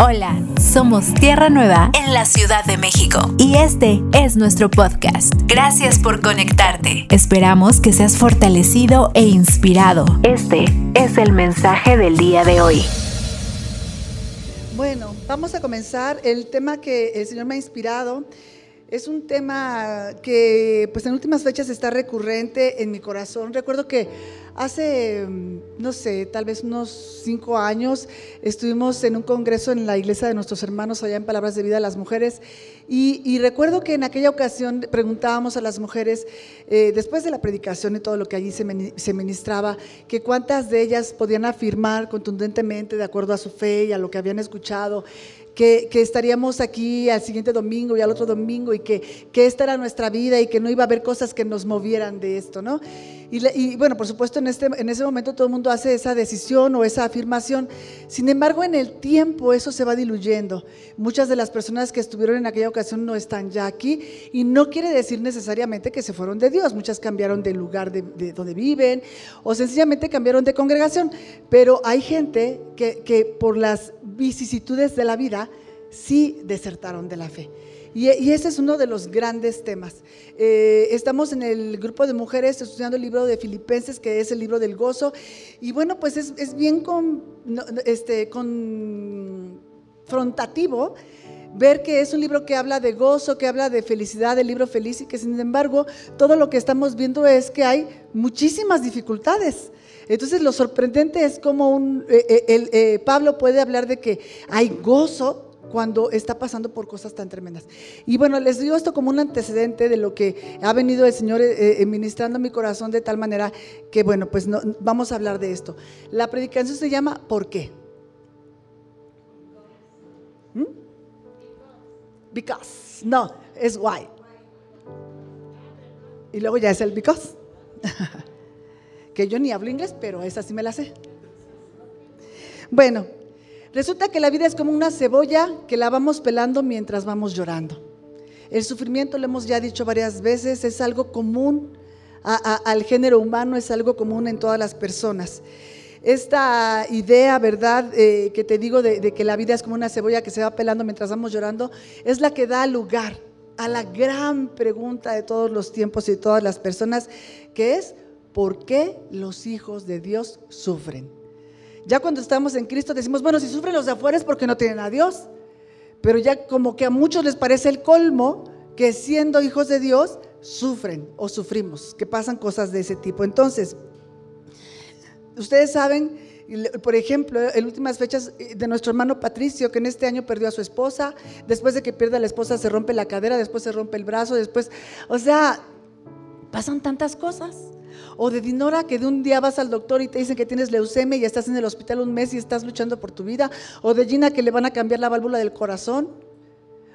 Hola, somos Tierra Nueva en la Ciudad de México y este es nuestro podcast. Gracias por conectarte. Esperamos que seas fortalecido e inspirado. Este es el mensaje del día de hoy. Bueno, vamos a comenzar. El tema que el Señor me ha inspirado es un tema que pues en últimas fechas está recurrente en mi corazón. Recuerdo que Hace, mm, no sé, tal vez unos cinco años, estuvimos en un congreso en la iglesia de nuestros hermanos allá en Palabras de Vida las Mujeres y, recuerdo que en aquella ocasión preguntábamos a las mujeres, eh, después de la predicación y todo lo que allí se, ministraba, que cuántas de ellas podían afirmar contundentemente, de acuerdo a su fe y a lo que habían escuchado, que, estaríamos aquí al siguiente domingo y al otro domingo y que, que, esta era nuestra vida y que no iba a haber cosas que nos movieran de esto, ¿no? Y, bueno, por supuesto, en, este, en ese momento todo el mundo hace esa decisión o esa afirmación. Sin embargo, en el tiempo eso se va diluyendo. Muchas de las personas que estuvieron en aquella ocasión no están ya aquí y no quiere decir necesariamente que se fueron de Dios. Muchas cambiaron de lugar de, donde viven o sencillamente cambiaron de congregación. Pero hay gente que, que por las vicisitudes de la vida sí desertaron de la fe. Y, ese es uno de los grandes temas. Eh, estamos en el grupo de mujeres estudiando el libro de Filipenses, que es el libro del gozo. Y bueno, pues es, bien con, este, confrontativo ver que es un libro que habla de gozo, que habla de felicidad, el libro feliz, y que sin embargo todo lo que estamos viendo es que hay muchísimas dificultades. Entonces lo sorprendente es como un, eh, eh, Pablo puede hablar de que hay gozo cuando está pasando por cosas tan tremendas. Y bueno, les digo esto como un antecedente de lo que ha venido el Señor eh, eh, ministrando mi corazón de tal manera que, bueno, pues no, vamos a hablar de esto. La predicación se llama ¿Por qué? ¿Mm? Because. No, es why. Y luego ya es el because. que yo ni hablo inglés, pero esa sí me la sé. Bueno, Resulta que la vida es como una cebolla que la vamos pelando mientras vamos llorando. El sufrimiento, lo hemos ya dicho varias veces, es algo común al género humano, es algo común en todas las personas. Esta idea, ¿verdad?, eh, que te digo de, de que la vida es como una cebolla que se va pelando mientras vamos llorando, es la que da lugar a la gran pregunta de todos los tiempos y de todas las personas, que es, ¿por qué los hijos de Dios sufren? Ya cuando estamos en Cristo decimos, bueno, si sufren los de afuera es porque no tienen a Dios. Pero ya como que a muchos les parece el colmo que siendo hijos de Dios sufren o sufrimos, que pasan cosas de ese tipo. Entonces, ustedes saben, por ejemplo, en últimas fechas eh, de nuestro hermano Patricio, que en este año perdió a su esposa, después de que pierde a la esposa se rompe la cadera, después se rompe el brazo, después, o sea, pasan tantas cosas. O de Dinora, que de un día vas al doctor y te dicen que tienes leucemia y estás en el hospital un mes y estás luchando por tu vida. O de Gina, que le van a cambiar la válvula del corazón.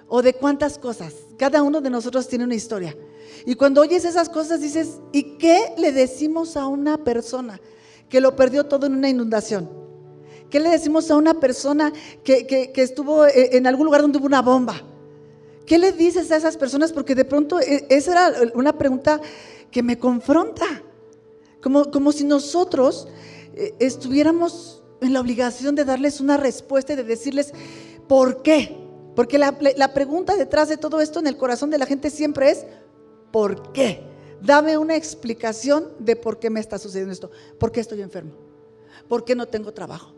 O de cuántas cosas. Cada uno de nosotros tiene una historia. Y cuando oyes esas cosas dices, ¿y qué le decimos a una persona que lo perdió todo en una inundación? ¿Qué le decimos a una persona que, que estuvo eh, en algún lugar donde hubo una bomba? ¿Qué le dices a esas personas? Porque de pronto eh, esa era una pregunta que me confronta. Como, si nosotros eh, estuviéramos en la obligación de darles una respuesta y de decirles, ¿por qué? Porque la, la pregunta detrás de todo esto en el corazón de la gente siempre es, ¿por qué? Dame una explicación de por qué me está sucediendo esto. ¿Por qué estoy enfermo? ¿Por qué no tengo trabajo?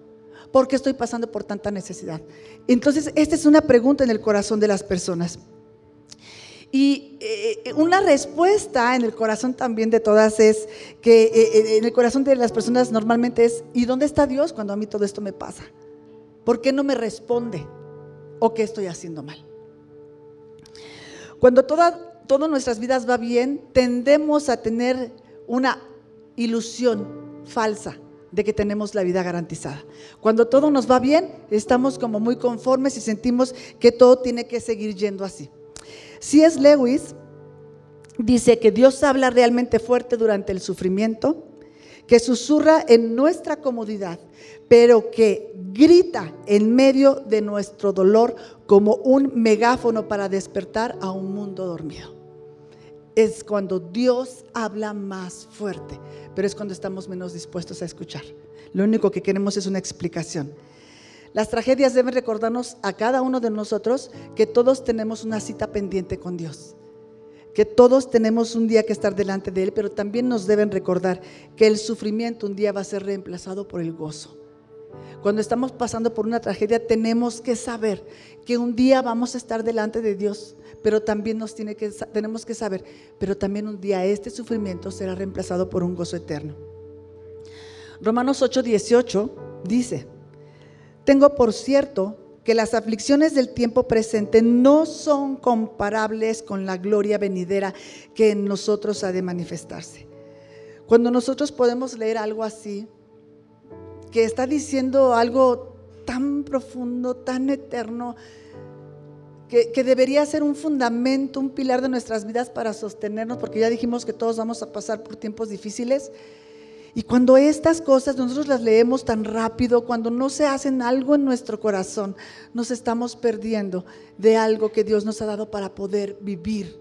¿Por qué estoy pasando por tanta necesidad? Entonces, esta es una pregunta en el corazón de las personas. Y eh, una respuesta en el corazón también de todas es que eh, eh, en el corazón de las personas normalmente es, ¿y dónde está Dios cuando a mí todo esto me pasa? ¿Por qué no me responde? ¿O qué estoy haciendo mal? Cuando toda, todas nuestras vidas va bien, tendemos a tener una ilusión falsa de que tenemos la vida garantizada. Cuando todo nos va bien, estamos como muy conformes y sentimos que todo tiene que seguir yendo así. Si es Lewis dice que Dios habla realmente fuerte durante el sufrimiento, que susurra en nuestra comodidad, pero que grita en medio de nuestro dolor como un megáfono para despertar a un mundo dormido. Es cuando Dios habla más fuerte, pero es cuando estamos menos dispuestos a escuchar. Lo único que queremos es una explicación. Las tragedias deben recordarnos a cada uno de nosotros que todos tenemos una cita pendiente con Dios, que todos tenemos un día que estar delante de Él, pero también nos deben recordar que el sufrimiento un día va a ser reemplazado por el gozo. Cuando estamos pasando por una tragedia tenemos que saber que un día vamos a estar delante de Dios, pero también nos tiene que, tenemos que saber, pero también un día este sufrimiento será reemplazado por un gozo eterno. Romanos 8:18 dice, tengo por cierto que las aflicciones del tiempo presente no son comparables con la gloria venidera que en nosotros ha de manifestarse. Cuando nosotros podemos leer algo así, que está diciendo algo tan profundo, tan eterno, que, debería ser un fundamento, un pilar de nuestras vidas para sostenernos, porque ya dijimos que todos vamos a pasar por tiempos difíciles. Y cuando estas cosas nosotros las leemos tan rápido, cuando no se hacen algo en nuestro corazón, nos estamos perdiendo de algo que Dios nos ha dado para poder vivir.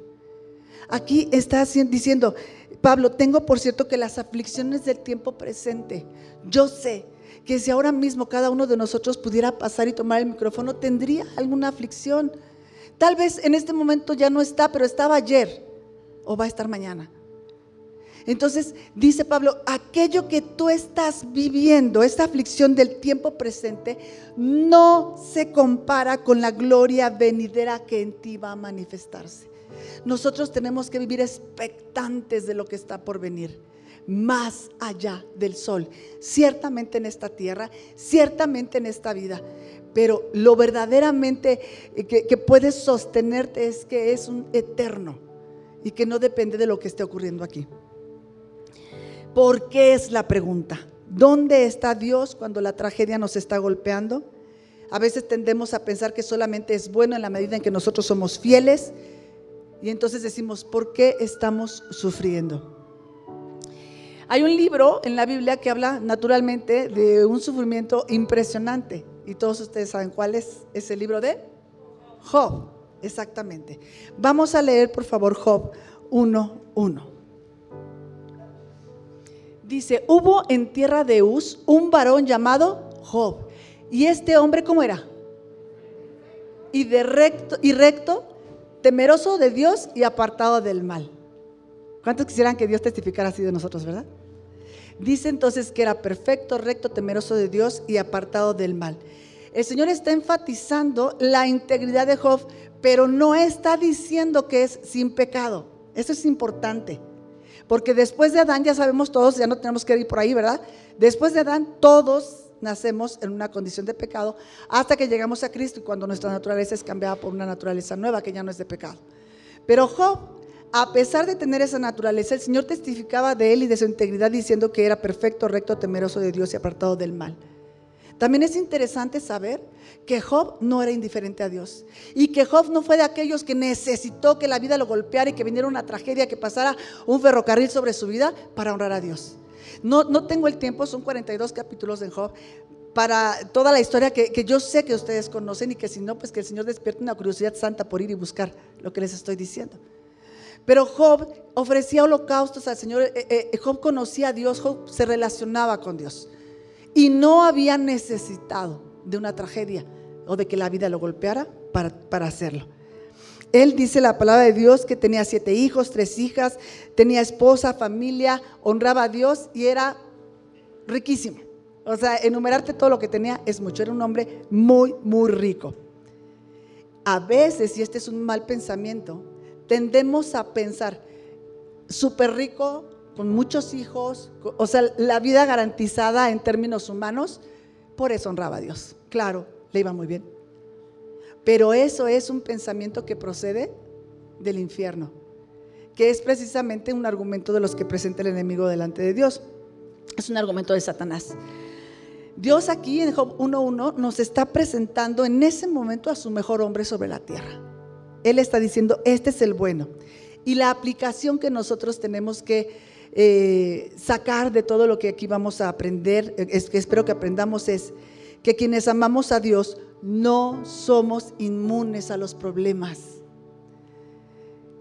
Aquí está diciendo, Pablo, tengo por cierto que las aflicciones del tiempo presente, yo sé que si ahora mismo cada uno de nosotros pudiera pasar y tomar el micrófono, tendría alguna aflicción. Tal vez en este momento ya no está, pero estaba ayer o va a estar mañana. Entonces dice Pablo, aquello que tú estás viviendo, esta aflicción del tiempo presente, no se compara con la gloria venidera que en ti va a manifestarse. Nosotros tenemos que vivir expectantes de lo que está por venir más allá del sol. Ciertamente en esta tierra, ciertamente en esta vida. Pero lo verdaderamente eh, que, que puedes sostenerte es que es un eterno y que no depende de lo que esté ocurriendo aquí. ¿Por qué es la pregunta? ¿Dónde está Dios cuando la tragedia nos está golpeando? A veces tendemos a pensar que solamente es bueno en la medida en que nosotros somos fieles y entonces decimos, ¿por qué estamos sufriendo? Hay un libro en la Biblia que habla naturalmente de un sufrimiento impresionante. Y todos ustedes saben cuál es ese libro de Job. Exactamente. Vamos a leer, por favor, Job 1.1. Dice, hubo en tierra de Uz un varón llamado Job. Y este hombre, ¿cómo era? Y, recto, y recto, temeroso de Dios y apartado del mal. ¿Cuántos quisieran que Dios testificara así de nosotros, verdad? Dice entonces que era perfecto, recto, temeroso de Dios y apartado del mal. El Señor está enfatizando la integridad de Job, pero no está diciendo que es sin pecado. Eso es importante. Porque después de Adán, ya sabemos todos, ya no tenemos que ir por ahí, ¿verdad? Después de Adán, todos nacemos en una condición de pecado hasta que llegamos a Cristo y cuando nuestra naturaleza es cambiada por una naturaleza nueva que ya no es de pecado. Pero Job a pesar de tener esa naturaleza, el Señor testificaba de él y de su integridad diciendo que era perfecto, recto, temeroso de Dios y apartado del mal. También es interesante saber que Job no era indiferente a Dios y que Job no fue de aquellos que necesitó que la vida lo golpeara y que viniera una tragedia, que pasara un ferrocarril sobre su vida para honrar a Dios. No, no tengo el tiempo, son 42 capítulos en Job, para toda la historia que, que, yo sé que ustedes conocen y que si no, pues que el Señor despierte una curiosidad santa por ir y buscar lo que les estoy diciendo. Pero Job ofrecía holocaustos al Señor. Eh, eh, Job conocía a Dios, Job se relacionaba con Dios. Y no había necesitado de una tragedia o de que la vida lo golpeara para, para hacerlo. Él dice la palabra de Dios que tenía siete hijos, tres hijas, tenía esposa, familia, honraba a Dios y era riquísimo. O sea, enumerarte todo lo que tenía es mucho. Era un hombre muy, muy rico. A veces, y este es un mal pensamiento, tendemos a pensar, súper rico, con muchos hijos, o sea, la vida garantizada en términos humanos, por eso honraba a Dios. Claro, le iba muy bien. Pero eso es un pensamiento que procede del infierno, que es precisamente un argumento de los que presenta el enemigo delante de Dios. Es un argumento de Satanás. Dios aquí en Job 1.1 nos está presentando en ese momento a su mejor hombre sobre la tierra. Él está diciendo, este es el bueno. Y la aplicación que nosotros tenemos que eh, sacar de todo lo que aquí vamos a aprender, es, que espero que aprendamos, es que quienes amamos a Dios no somos inmunes a los problemas.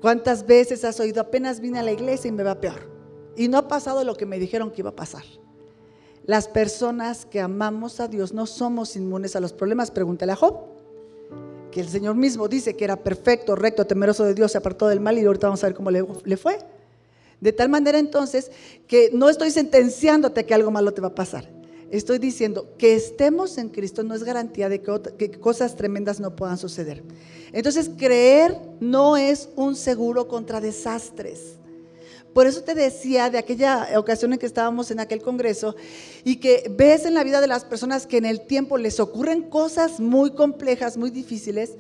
¿Cuántas veces has oído, apenas vine a la iglesia y me va peor? Y no ha pasado lo que me dijeron que iba a pasar. Las personas que amamos a Dios no somos inmunes a los problemas. Pregúntale a Job, que el Señor mismo dice que era perfecto, recto, temeroso de Dios, se apartó del mal y ahorita vamos a ver cómo le fue. De tal manera entonces que no estoy sentenciándote que algo malo te va a pasar. Estoy diciendo que estemos en Cristo no es garantía de que, cosas tremendas no puedan suceder. Entonces, creer no es un seguro contra desastres. Por eso te decía de aquella ocasión en que estábamos en aquel congreso y que ves en la vida de las personas que en el tiempo les ocurren cosas muy complejas, muy difíciles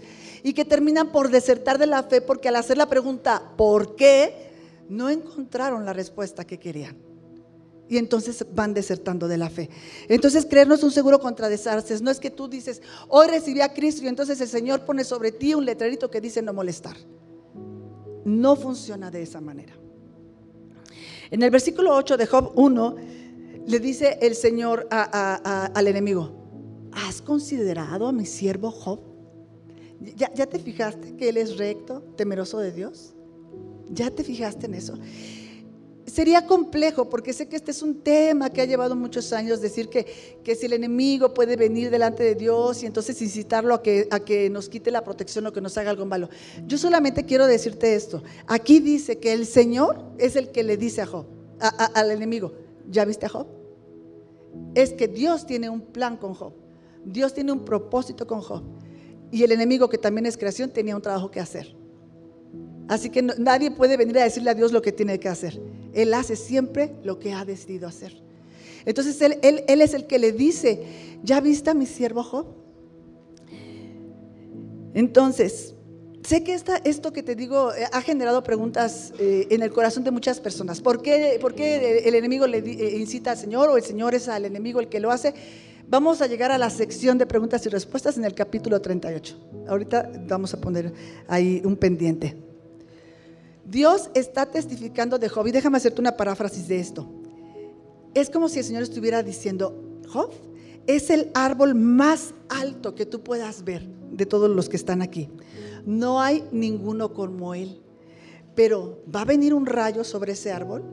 y que terminan por desertar de la fe porque al hacer la pregunta ¿por qué? No encontraron la respuesta que querían y entonces van desertando de la fe. Entonces creernos un seguro contra desastres. No es que tú dices, hoy recibí a Cristo y entonces el Señor pone sobre ti un letrerito que dice no molestar. No funciona de esa manera. En el versículo 8 de Job 1 le dice el Señor al enemigo, ¿has considerado a mi siervo Job? ¿Ya, ¿Ya te fijaste que él es recto, temeroso de Dios? ¿Ya te fijaste en eso? sería complejo, porque sé que este es un tema que ha llevado muchos años, decir que, que si el enemigo puede venir delante de Dios y entonces incitarlo a que, a que nos quite la protección o que nos haga algo malo. Yo solamente quiero decirte esto. Aquí dice que el Señor es el que le dice a Job, al enemigo, ¿ya viste a Job? Es que Dios tiene un plan con Job. Dios tiene un propósito con Job. Y el enemigo, que también es creación, tenía un trabajo que hacer. Así que nadie puede venir a decirle a Dios lo que tiene que hacer. Él hace siempre lo que ha decidido hacer. Entonces él, es el que le dice, ¿ya viste a mi siervo Job? Entonces, sé que esto que te digo eh, ha generado preguntas eh, en el corazón de muchas personas. ¿Por qué, el enemigo le eh, incita al Señor o el Señor es al enemigo el que lo hace? Vamos a llegar a la sección de preguntas y respuestas en el capítulo 38. Ahorita vamos a poner ahí un pendiente. Dios está testificando de Job. Y déjame hacerte una paráfrasis de esto. Es como si el Señor estuviera diciendo, Job es el árbol más alto que tú puedas ver de todos los que están aquí. No hay ninguno como él. Pero va a venir un rayo sobre ese árbol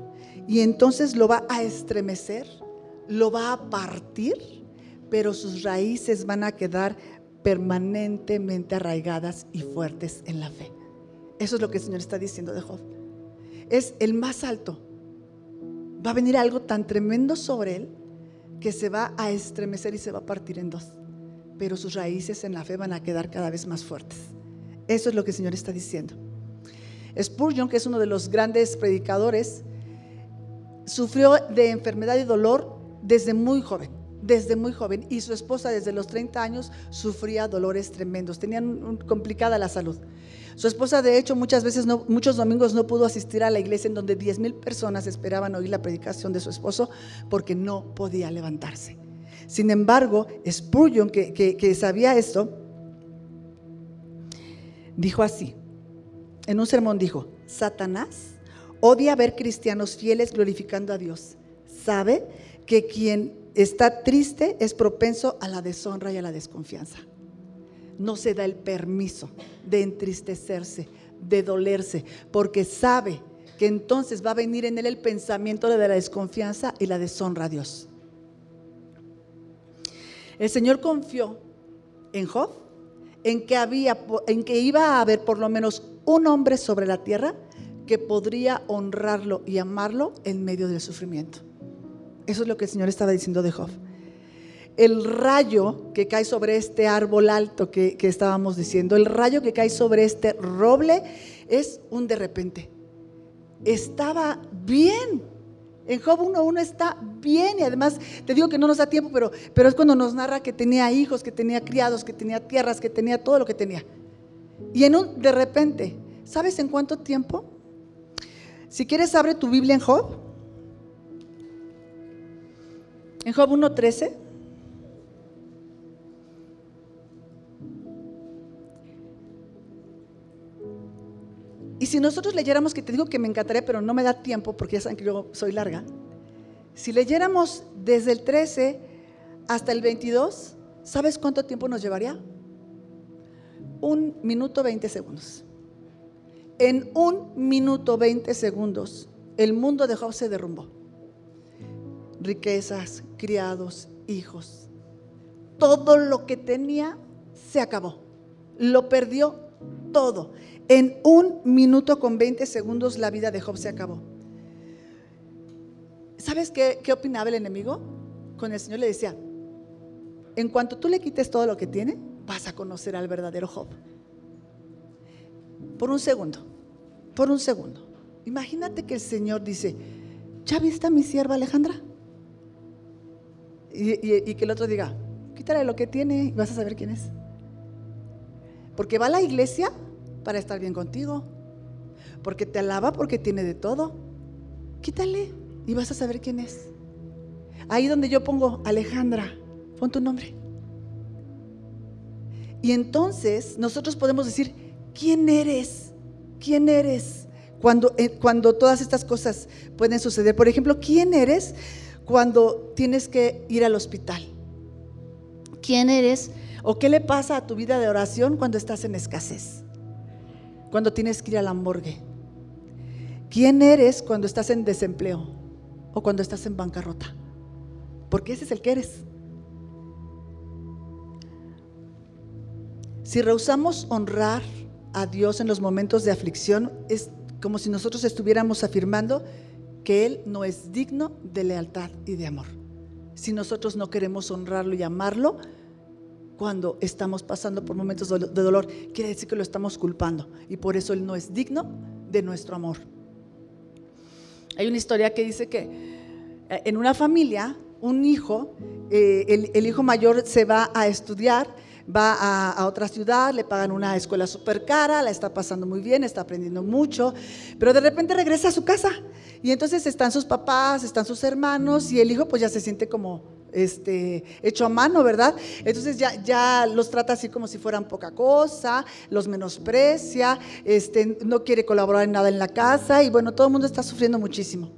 y entonces lo va a estremecer, lo va a partir, pero sus raíces van a quedar permanentemente arraigadas y fuertes en la fe. Eso es lo que el Señor está diciendo de Job. Es el más alto. Va a venir algo tan tremendo sobre él que se va a estremecer y se va a partir en dos. Pero sus raíces en la fe van a quedar cada vez más fuertes. Eso es lo que el Señor está diciendo. Spurgeon, que es uno de los grandes predicadores, sufrió de enfermedad y dolor desde muy joven, desde muy joven, y su esposa desde los 30 años sufría dolores tremendos, tenían complicada la salud. Su esposa, de hecho, muchas veces, muchos domingos no pudo asistir a la iglesia en donde 10 mil personas esperaban oír la predicación de su esposo porque no podía levantarse. Sin embargo, Spurgeon, que sabía esto, dijo así, en un sermón dijo, Satanás odia ver cristianos fieles glorificando a Dios. Sabe que quien está triste es propenso a la deshonra y a la desconfianza no se da el permiso de entristecerse, de dolerse, porque sabe que entonces va a venir en él el pensamiento de la desconfianza y la deshonra a Dios. El Señor confió en Job, en que, había, en que iba a haber por lo menos un hombre sobre la tierra que podría honrarlo y amarlo en medio del sufrimiento. Eso es lo que el Señor estaba diciendo de Job el rayo que cae sobre este árbol alto que, estábamos diciendo, el rayo que cae sobre este roble es un de repente. Estaba bien. En Job 1.1 está bien y además te digo que no nos da tiempo, pero, pero es cuando nos narra que tenía hijos, que tenía criados, que tenía tierras, que tenía todo lo que tenía. Y en un de repente, ¿sabes en cuánto tiempo? Si quieres, abre tu Biblia en Job. En Job 1.13. Y si nosotros leyéramos, que te digo que me encantaría, pero no me da tiempo porque ya saben que yo soy larga, si leyéramos desde el 13 hasta el 22, ¿sabes cuánto tiempo nos llevaría? Un minuto 20 segundos. En un minuto 20 segundos, el mundo de Job se derrumbó. Riquezas, criados, hijos. Todo lo que tenía se acabó. Lo perdió todo. En un minuto con 20 segundos la vida de Job se acabó. ¿Sabes qué, qué opinaba el enemigo? Con el Señor le decía, en cuanto tú le quites todo lo que tiene, vas a conocer al verdadero Job. Por un segundo, por un segundo. Imagínate que el Señor dice, ¿ya viste a mi sierva Alejandra? Y, que el otro diga, quítale lo que tiene y vas a saber quién es. Porque va a la iglesia para estar bien contigo. Porque te alaba porque tiene de todo. Quítale y vas a saber quién es. Ahí donde yo pongo Alejandra, pon tu nombre. Y entonces nosotros podemos decir, ¿quién eres? ¿Quién eres? Cuando, eh, cuando todas estas cosas pueden suceder. Por ejemplo, ¿quién eres cuando tienes que ir al hospital? ¿Quién eres? ¿O qué le pasa a tu vida de oración cuando estás en escasez? Cuando tienes que ir a la morgue. ¿Quién eres cuando estás en desempleo? ¿O cuando estás en bancarrota? Porque ese es el que eres. Si rehusamos honrar a Dios en los momentos de aflicción, es como si nosotros estuviéramos afirmando que Él no es digno de lealtad y de amor. Si nosotros no queremos honrarlo y amarlo, cuando estamos pasando por momentos de dolor, quiere decir que lo estamos culpando y por eso Él no es digno de nuestro amor. Hay una historia que dice que eh, en una familia, un hijo, eh, el, hijo mayor se va a estudiar va a, otra ciudad, le pagan una escuela súper cara, la está pasando muy bien, está aprendiendo mucho, pero de repente regresa a su casa y entonces están sus papás, están sus hermanos y el hijo pues ya se siente como este, hecho a mano, ¿verdad? Entonces ya, ya los trata así como si fueran poca cosa, los menosprecia, este, no quiere colaborar en nada en la casa y bueno, todo el mundo está sufriendo muchísimo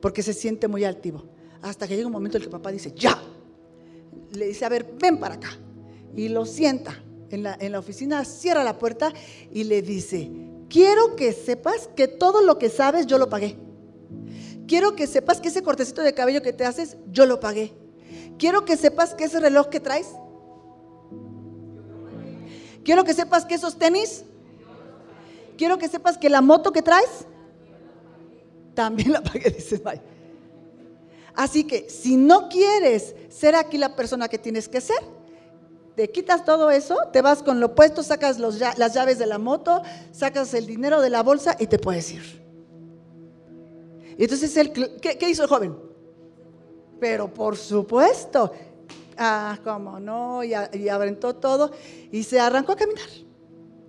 porque se siente muy altivo. Hasta que llega un momento en el que papá dice, ya, le dice, a ver, ven para acá y lo sienta en la, en la oficina, cierra la puerta y le dice, quiero que sepas que todo lo que sabes yo lo pagué. Quiero que sepas que ese cortecito de cabello que te haces, yo lo pagué. Quiero que sepas que ese reloj que traes. Quiero que sepas que esos tenis. Quiero que sepas que la moto que traes. También la pagué, dice Así que si no quieres ser aquí la persona que tienes que ser, te quitas todo eso, te vas con lo opuesto, sacas las llaves de la moto, sacas el dinero de la bolsa y te puedes ir. Y entonces, él, ¿qué, hizo el joven? Pero por supuesto, ah, cómo no, y, y aventó todo y se arrancó a caminar.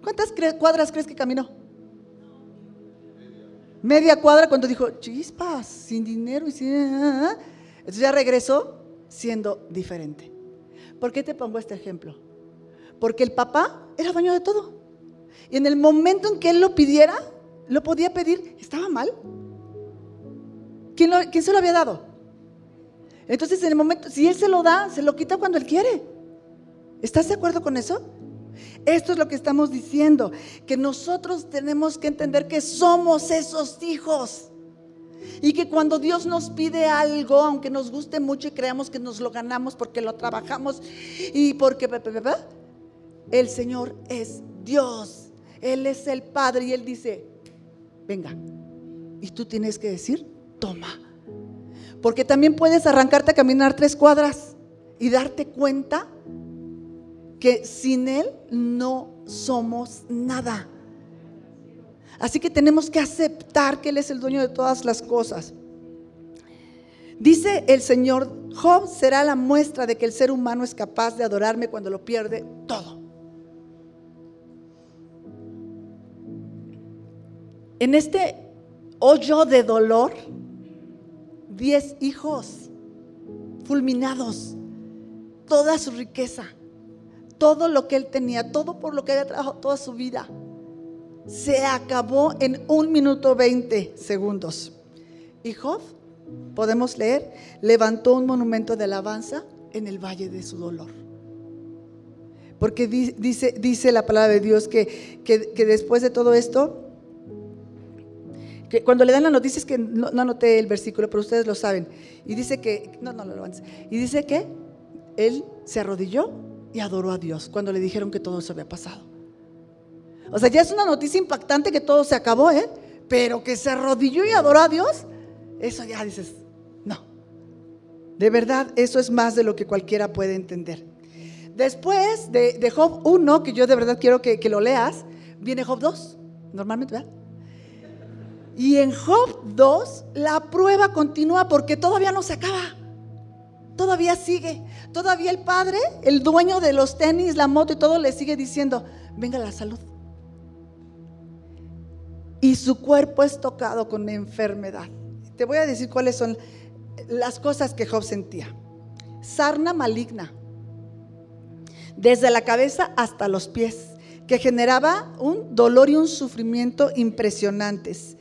¿Cuántas cuadras crees que caminó? Media cuadra cuando dijo, chispas, sin dinero y sin... Entonces ya regresó siendo diferente. ¿Por qué te pongo este ejemplo? Porque el papá era dueño de todo. Y en el momento en que él lo pidiera, lo podía pedir, estaba mal. ¿Quién, se lo había dado? Entonces, en el momento, si él se lo da, se lo quita cuando él quiere. ¿Estás de acuerdo con eso? Esto es lo que estamos diciendo, que nosotros tenemos que entender que somos esos hijos. Y que cuando Dios nos pide algo, aunque nos guste mucho y creamos que nos lo ganamos porque lo trabajamos y porque el Señor es Dios. Él es el Padre y Él dice, venga. Y tú tienes que decir, toma. Porque también puedes arrancarte a caminar tres cuadras y darte cuenta que sin Él no somos nada. Así que tenemos que aceptar que Él es el dueño de todas las cosas. Dice el Señor, Job será la muestra de que el ser humano es capaz de adorarme cuando lo pierde todo. En este hoyo de dolor, diez hijos fulminados, toda su riqueza, todo lo que él tenía, todo por lo que había trabajado toda su vida se acabó en un minuto 20 segundos. Y Job, podemos leer, levantó un monumento de alabanza en el valle de su dolor. Porque dice, dice la palabra de Dios que, que, después de todo esto, cuando le dan la noticia es que no, no anoté el versículo, pero ustedes lo saben. Y dice que, no, no, no lo antes. Y dice que él se arrodilló y adoró a Dios cuando le dijeron que todo eso había pasado. O sea, ya es una noticia impactante que todo se acabó, ¿eh? Pero que se arrodilló y adoró a Dios, eso ya dices, no. De verdad, eso es más de lo que cualquiera puede entender. Después de, Job 1, que yo de verdad quiero que, que lo leas, viene Job 2, normalmente, ¿verdad? Y en Job 2 la prueba continúa porque todavía no se acaba. Todavía sigue. Todavía el padre, el dueño de los tenis, la moto y todo, le sigue diciendo, venga la salud. Y su cuerpo es tocado con enfermedad. Te voy a decir cuáles son las cosas que Job sentía. Sarna maligna, desde la cabeza hasta los pies, que generaba un dolor y un sufrimiento impresionantes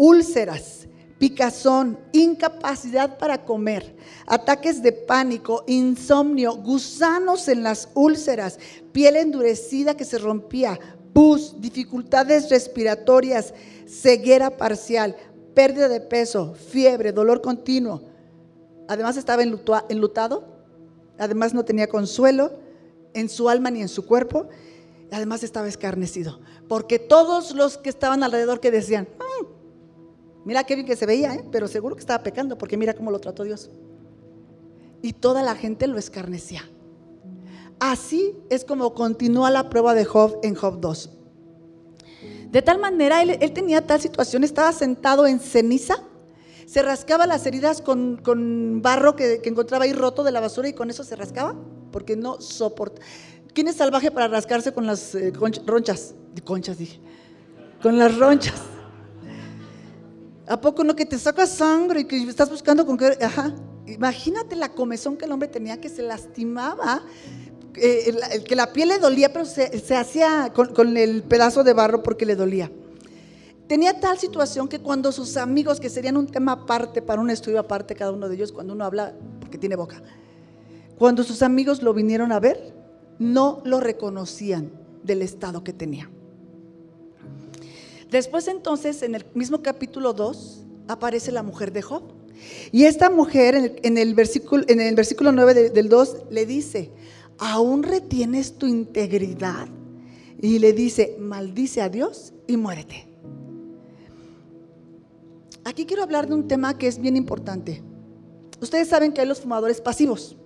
úlceras, picazón, incapacidad para comer, ataques de pánico, insomnio, gusanos en las úlceras, piel endurecida que se rompía, pus, dificultades respiratorias, ceguera parcial, pérdida de peso, fiebre, dolor continuo. Además estaba enlutado, además no tenía consuelo en su alma ni en su cuerpo, además estaba escarnecido, porque todos los que estaban alrededor que decían, mm, Mira qué bien que se veía, ¿eh? pero seguro que estaba pecando porque mira cómo lo trató Dios. Y toda la gente lo escarnecía. Así es como continúa la prueba de Job en Job 2. De tal manera, él, tenía tal situación, estaba sentado en ceniza, se rascaba las heridas con, barro que, encontraba ahí roto de la basura y con eso se rascaba, porque no soporta. ¿Quién es salvaje para rascarse con las eh, ronchas? Conchas, dije. Con las ronchas. ¿A poco no que te saca sangre y que estás buscando con qué? Ajá. Imagínate la comezón que el hombre tenía, que se lastimaba, eh, que la piel le dolía, pero se, hacía con, con, el pedazo de barro porque le dolía. Tenía tal situación que cuando sus amigos, que serían un tema aparte, para un estudio aparte cada uno de ellos, cuando uno habla, porque tiene boca, cuando sus amigos lo vinieron a ver, no lo reconocían del estado que tenía. Después entonces, en el mismo capítulo 2, aparece la mujer de Job. Y esta mujer en el, versículo, en el versículo 9 del 2 le dice, ¿aún retienes tu integridad? Y le dice, maldice a Dios y muérete. Aquí quiero hablar de un tema que es bien importante. Ustedes saben que hay los fumadores pasivos,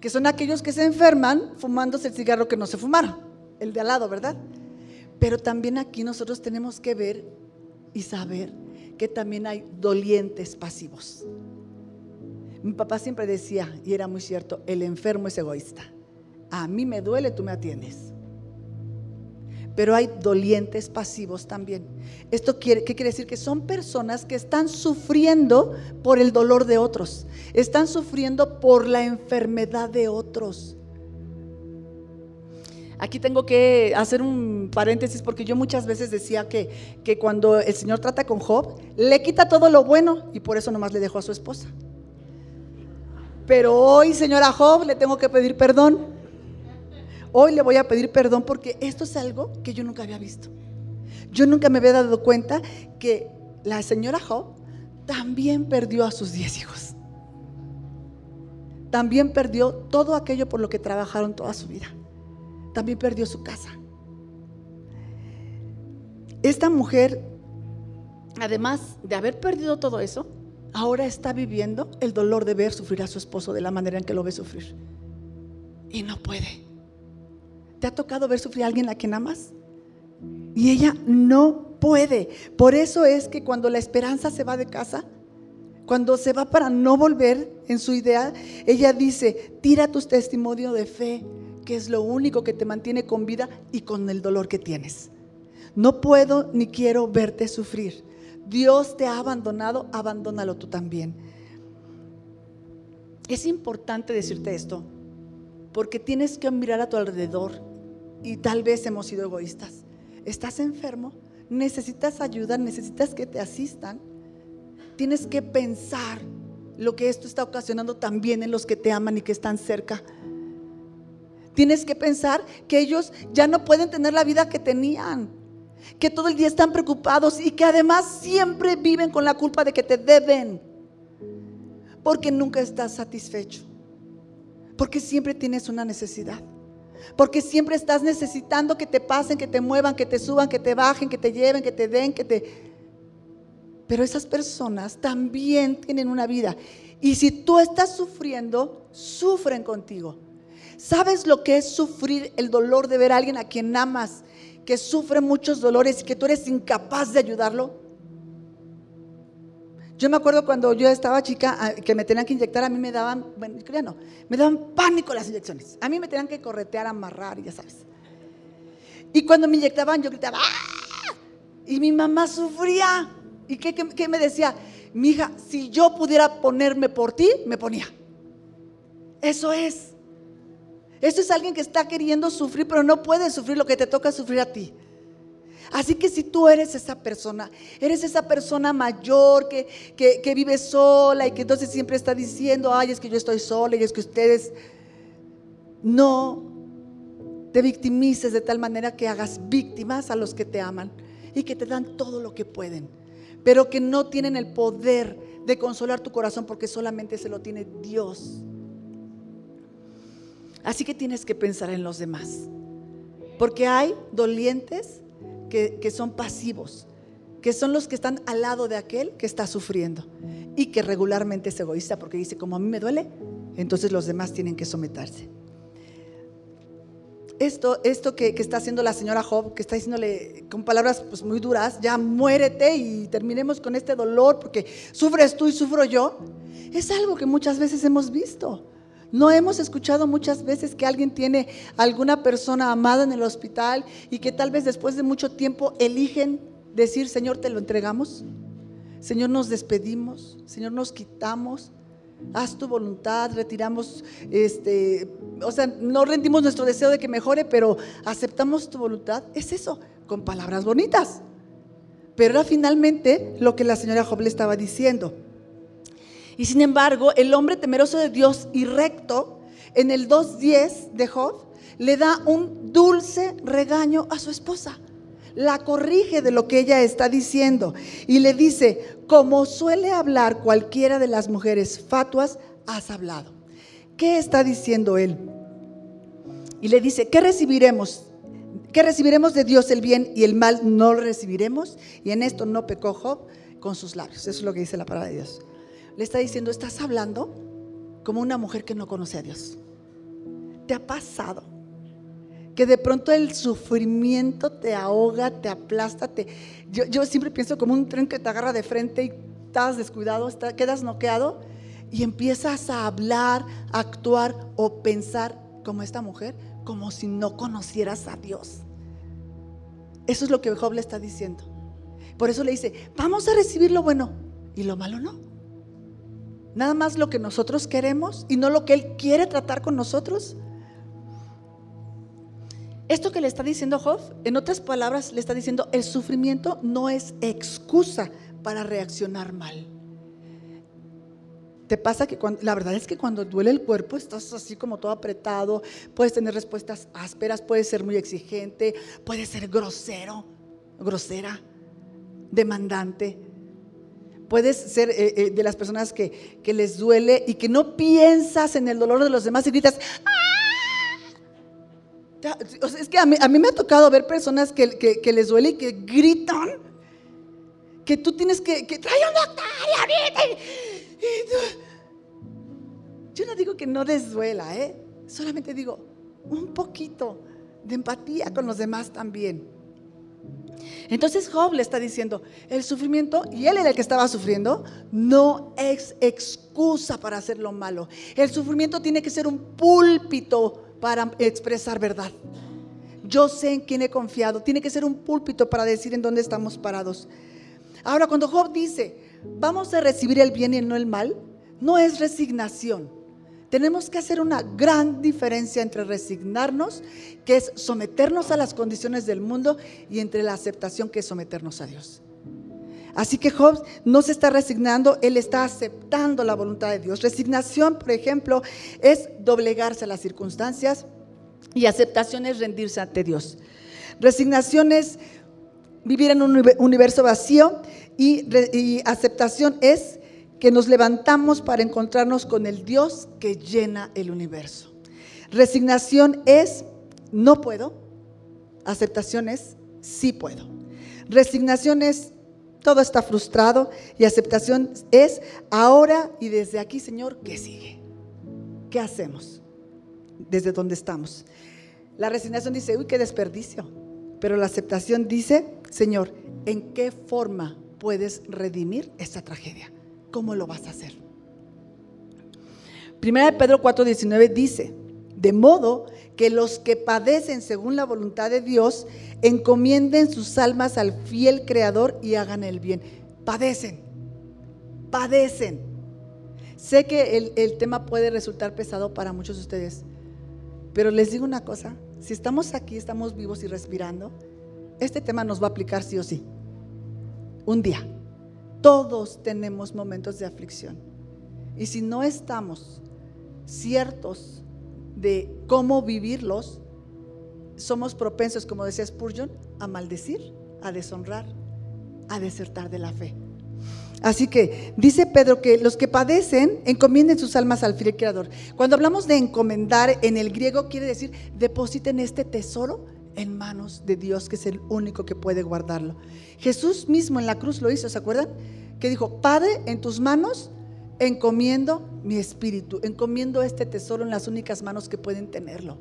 que son aquellos que se enferman fumándose el cigarro que no se fumaron, el de al lado, ¿verdad? Pero también aquí nosotros tenemos que ver y saber que también hay dolientes pasivos. Mi papá siempre decía, y era muy cierto, el enfermo es egoísta. A mí me duele, tú me atiendes. Pero hay dolientes pasivos también. ¿Esto quiere, qué quiere decir? Que son personas que están sufriendo por el dolor de otros. Están sufriendo por la enfermedad de otros. Aquí tengo que hacer un paréntesis porque yo muchas veces decía que, que cuando el Señor trata con Job, le quita todo lo bueno y por eso nomás le dejó a su esposa. Pero hoy, señora Job, le tengo que pedir perdón. Hoy le voy a pedir perdón porque esto es algo que yo nunca había visto. Yo nunca me había dado cuenta que la señora Job también perdió a sus diez hijos. También perdió todo aquello por lo que trabajaron toda su vida también perdió su casa. Esta mujer, además de haber perdido todo eso, ahora está viviendo el dolor de ver sufrir a su esposo de la manera en que lo ve sufrir. Y no puede. ¿Te ha tocado ver sufrir a alguien a quien amas? Y ella no puede. Por eso es que cuando la esperanza se va de casa, cuando se va para no volver en su idea, ella dice, tira tus testimonios de fe, que es lo único que te mantiene con vida y con el dolor que tienes. No puedo ni quiero verte sufrir. Dios te ha abandonado, abandónalo tú también. Es importante decirte esto, porque tienes que mirar a tu alrededor y tal vez hemos sido egoístas. ¿Estás enfermo? ¿Necesitas ayuda? ¿Necesitas que te asistan? Tienes que pensar lo que esto está ocasionando también en los que te aman y que están cerca. Tienes que pensar que ellos ya no pueden tener la vida que tenían. que todo el día están preocupados y que además siempre viven con la culpa de que te deben, porque nunca estás satisfecho, porque siempre tienes una necesidad. Porque siempre estás necesitando que te pasen, que te muevan, que te suban, que te bajen, que te lleven, que te den, que te... Pero esas personas también tienen una vida. Y si tú estás sufriendo, sufren contigo. ¿Sabes lo que es sufrir el dolor de ver a alguien a quien amas, que sufre muchos dolores y que tú eres incapaz de ayudarlo? Yo me acuerdo cuando yo estaba chica, ah, que me tenían que inyectar, a mí me daban, bueno, ya no, me daban pánico las inyecciones. A mí me tenían que corretear, amarrar, ya sabes. Y cuando me inyectaban, yo gritaba, ¡Ah! Y mi mamá sufría. ¿Y qué, qué me decía? Mi hija, si yo pudiera ponerme por ti, me ponía. Eso es. Eso es alguien que está queriendo sufrir, pero no puede sufrir lo que te toca sufrir a ti. Así que si tú eres esa persona, eres esa persona mayor que, que, vive sola y que entonces siempre está diciendo, ay, es que yo estoy sola y es que ustedes no te victimices de tal manera que hagas víctimas a los que te aman y que te dan todo lo que pueden, pero que no tienen el poder de consolar tu corazón porque solamente se lo tiene Dios. Así que tienes que pensar en los demás, porque hay dolientes que, son pasivos, que son los que están al lado de aquel que está sufriendo y que regularmente es egoísta porque dice, como a mí me duele, entonces los demás tienen que someterse. Esto, esto que, está haciendo la señora Job, que está diciéndole con palabras pues, muy duras, ya muérete y terminemos con este dolor porque sufres tú y sufro yo, es algo que muchas veces hemos visto. No hemos escuchado muchas veces que alguien tiene alguna persona amada en el hospital y que tal vez después de mucho tiempo eligen decir, Señor, te lo entregamos. Señor, nos despedimos. Señor, nos quitamos. Haz tu voluntad, retiramos, este, o sea, no rendimos nuestro deseo de que mejore, pero aceptamos tu voluntad. Es eso, con palabras bonitas. Pero era finalmente lo que la señora Job le estaba diciendo. Y sin embargo, el hombre temeroso de Dios y recto, en el 2.10 de Job, le da un dulce regaño a su esposa. La corrige de lo que ella está diciendo y le dice, como suele hablar cualquiera de las mujeres fatuas, has hablado. ¿Qué está diciendo él? Y le dice, ¿qué recibiremos? ¿Qué recibiremos de Dios el bien y el mal no lo recibiremos? Y en esto no pecó Job con sus labios. Eso es lo que dice la palabra de Dios le está diciendo, estás hablando como una mujer que no conoce a Dios. ¿Te ha pasado? Que de pronto el sufrimiento te ahoga, te aplasta, te... Yo, siempre pienso como un tren que te agarra de frente y estás descuidado, quedas noqueado y empiezas a hablar, a actuar o pensar como esta mujer, como si no conocieras a Dios. Eso es lo que Job le está diciendo. Por eso le dice, vamos a recibir lo bueno y lo malo no. Nada más lo que nosotros queremos y no lo que Él quiere tratar con nosotros. Esto que le está diciendo Job, en otras palabras, le está diciendo, el sufrimiento no es excusa para reaccionar mal. Te pasa que la verdad es que cuando duele el cuerpo estás así como todo apretado, puedes tener respuestas ásperas, puedes ser muy exigente, puedes ser grosero, grosera, demandante. Puedes ser eh, eh, de las personas que, les duele y que no piensas en el dolor de los demás y gritas, ¡Ah! es que a mí, me ha tocado ver personas que, les duele y que gritan, que tú tienes que, que trae un doctor Yo no digo que no les duela, ¿eh? solamente digo un poquito de empatía con los demás también. Entonces Job le está diciendo, el sufrimiento, y él era el que estaba sufriendo, no es excusa para hacer lo malo. El sufrimiento tiene que ser un púlpito para expresar verdad. Yo sé en quién he confiado. Tiene que ser un púlpito para decir en dónde estamos parados. Ahora, cuando Job dice, vamos a recibir el bien y no el mal, no es resignación. Tenemos que hacer una gran diferencia entre resignarnos, que es someternos a las condiciones del mundo, y entre la aceptación, que es someternos a Dios. Así que Job no se está resignando, él está aceptando la voluntad de Dios. Resignación, por ejemplo, es doblegarse a las circunstancias y aceptación es rendirse ante Dios. Resignación es vivir en un universo vacío y, y aceptación es que nos levantamos para encontrarnos con el Dios que llena el universo. Resignación es no puedo, aceptación es sí puedo. Resignación es todo está frustrado y aceptación es ahora y desde aquí, Señor, ¿qué sigue? ¿Qué hacemos desde donde estamos? La resignación dice, uy, qué desperdicio. Pero la aceptación dice, Señor, ¿en qué forma puedes redimir esta tragedia? ¿Cómo lo vas a hacer? Primera de Pedro 4:19 dice, de modo que los que padecen según la voluntad de Dios encomienden sus almas al fiel Creador y hagan el bien. Padecen, padecen. Sé que el, el tema puede resultar pesado para muchos de ustedes, pero les digo una cosa, si estamos aquí, estamos vivos y respirando, este tema nos va a aplicar sí o sí. Un día. Todos tenemos momentos de aflicción. Y si no estamos ciertos de cómo vivirlos, somos propensos, como decía Spurgeon, a maldecir, a deshonrar, a desertar de la fe. Así que dice Pedro que los que padecen encomienden sus almas al fiel creador. Cuando hablamos de encomendar en el griego quiere decir depositen este tesoro en manos de Dios, que es el único que puede guardarlo. Jesús mismo en la cruz lo hizo, ¿se acuerdan? Que dijo, Padre, en tus manos encomiendo mi espíritu, encomiendo este tesoro en las únicas manos que pueden tenerlo.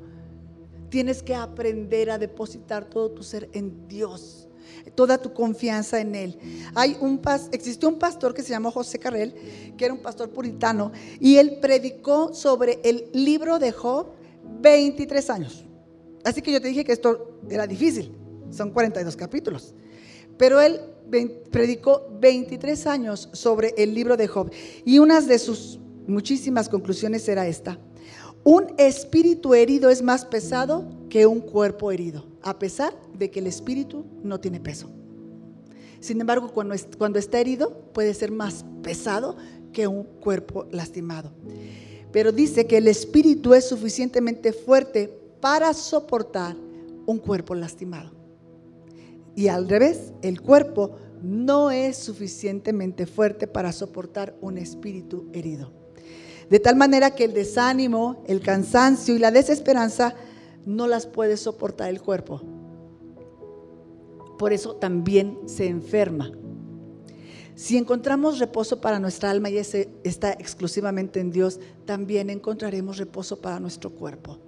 Tienes que aprender a depositar todo tu ser en Dios, toda tu confianza en Él. Hay un existió un pastor que se llamó José Carrel, que era un pastor puritano, y él predicó sobre el libro de Job 23 años. Así que yo te dije que esto era difícil, son 42 capítulos. Pero él predicó 23 años sobre el libro de Job y una de sus muchísimas conclusiones era esta. Un espíritu herido es más pesado que un cuerpo herido, a pesar de que el espíritu no tiene peso. Sin embargo, cuando, cuando está herido puede ser más pesado que un cuerpo lastimado. Pero dice que el espíritu es suficientemente fuerte para soportar un cuerpo lastimado. Y al revés, el cuerpo no es suficientemente fuerte para soportar un espíritu herido. De tal manera que el desánimo, el cansancio y la desesperanza no las puede soportar el cuerpo. Por eso también se enferma. Si encontramos reposo para nuestra alma y ese está exclusivamente en Dios, también encontraremos reposo para nuestro cuerpo.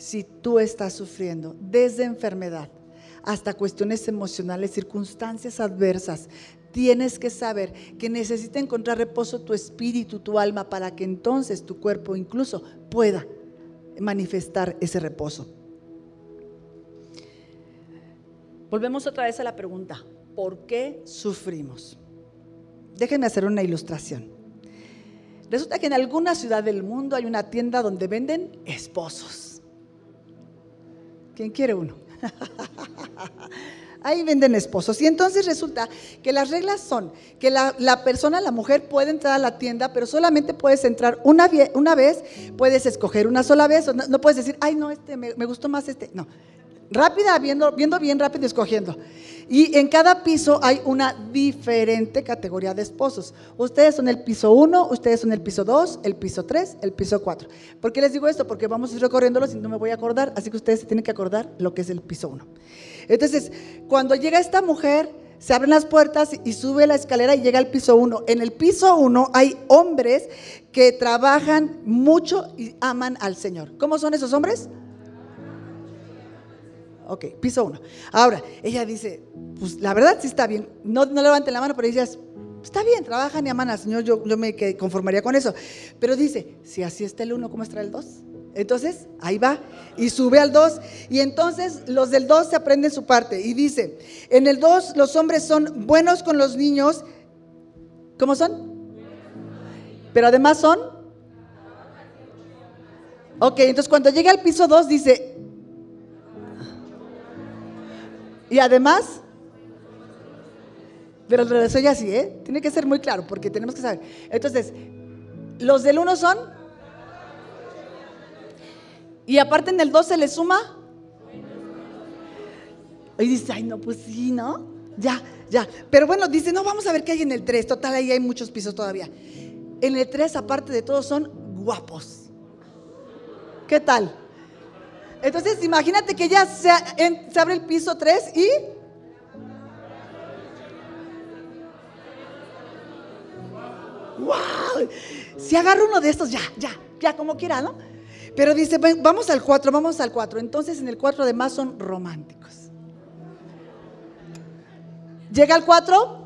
Si tú estás sufriendo desde enfermedad, hasta cuestiones emocionales, circunstancias adversas. Tienes que saber que necesita encontrar reposo tu espíritu, tu alma, para que entonces tu cuerpo incluso pueda manifestar ese reposo. Volvemos otra vez a la pregunta, ¿por qué sufrimos? Déjenme hacer una ilustración. Resulta que en alguna ciudad del mundo hay una tienda donde venden esposos. ¿Quién quiere uno? Ahí venden esposos. Y entonces resulta que las reglas son que la, persona, la mujer, puede entrar a la tienda, pero solamente puedes entrar una, una vez, puedes escoger una sola vez, no, no puedes decir, ay, no, este me, me, gustó más este. No, rápida, viendo, viendo bien rápido, escogiendo. Y en cada piso hay una diferente categoría de esposos. Ustedes son el piso 1, ustedes son el piso 2, el piso 3, el piso 4. ¿Por qué les digo esto? Porque vamos a ir recorriéndolos y no me voy a acordar, así que ustedes se tienen que acordar lo que es el piso 1. Entonces, cuando llega esta mujer, se abren las puertas y sube la escalera y llega al piso 1. En el piso 1 hay hombres que trabajan mucho y aman al Señor. ¿Cómo son esos hombres? Ok, piso uno. Ahora, ella dice, pues la verdad sí está bien. No, no levanten la mano, pero ella está bien, trabajan y aman al Señor, yo, yo me conformaría con eso. Pero dice, si así está el uno, ¿cómo está el dos? Entonces, ahí va y sube al dos. Y entonces los del dos se aprenden su parte. Y dice, en el dos los hombres son buenos con los niños. ¿Cómo son? Pero además son... Ok, entonces cuando llega al piso 2 dice, Y además, pero lo soy así, ¿eh? Tiene que ser muy claro porque tenemos que saber. Entonces, los del 1 son. Y aparte en el 2 se le suma. Y dice, ay, no, pues sí, ¿no? Ya, ya. Pero bueno, dice, no, vamos a ver qué hay en el 3. Total, ahí hay muchos pisos todavía. En el 3, aparte de todo, son guapos. ¿Qué tal? Entonces, imagínate que ya se, se abre el piso 3 y... ¡Wow! Si agarro uno de estos, ya, ya, ya, como quiera, ¿no? Pero dice, vamos al 4, vamos al 4. Entonces, en el 4 además son románticos. Llega al 4.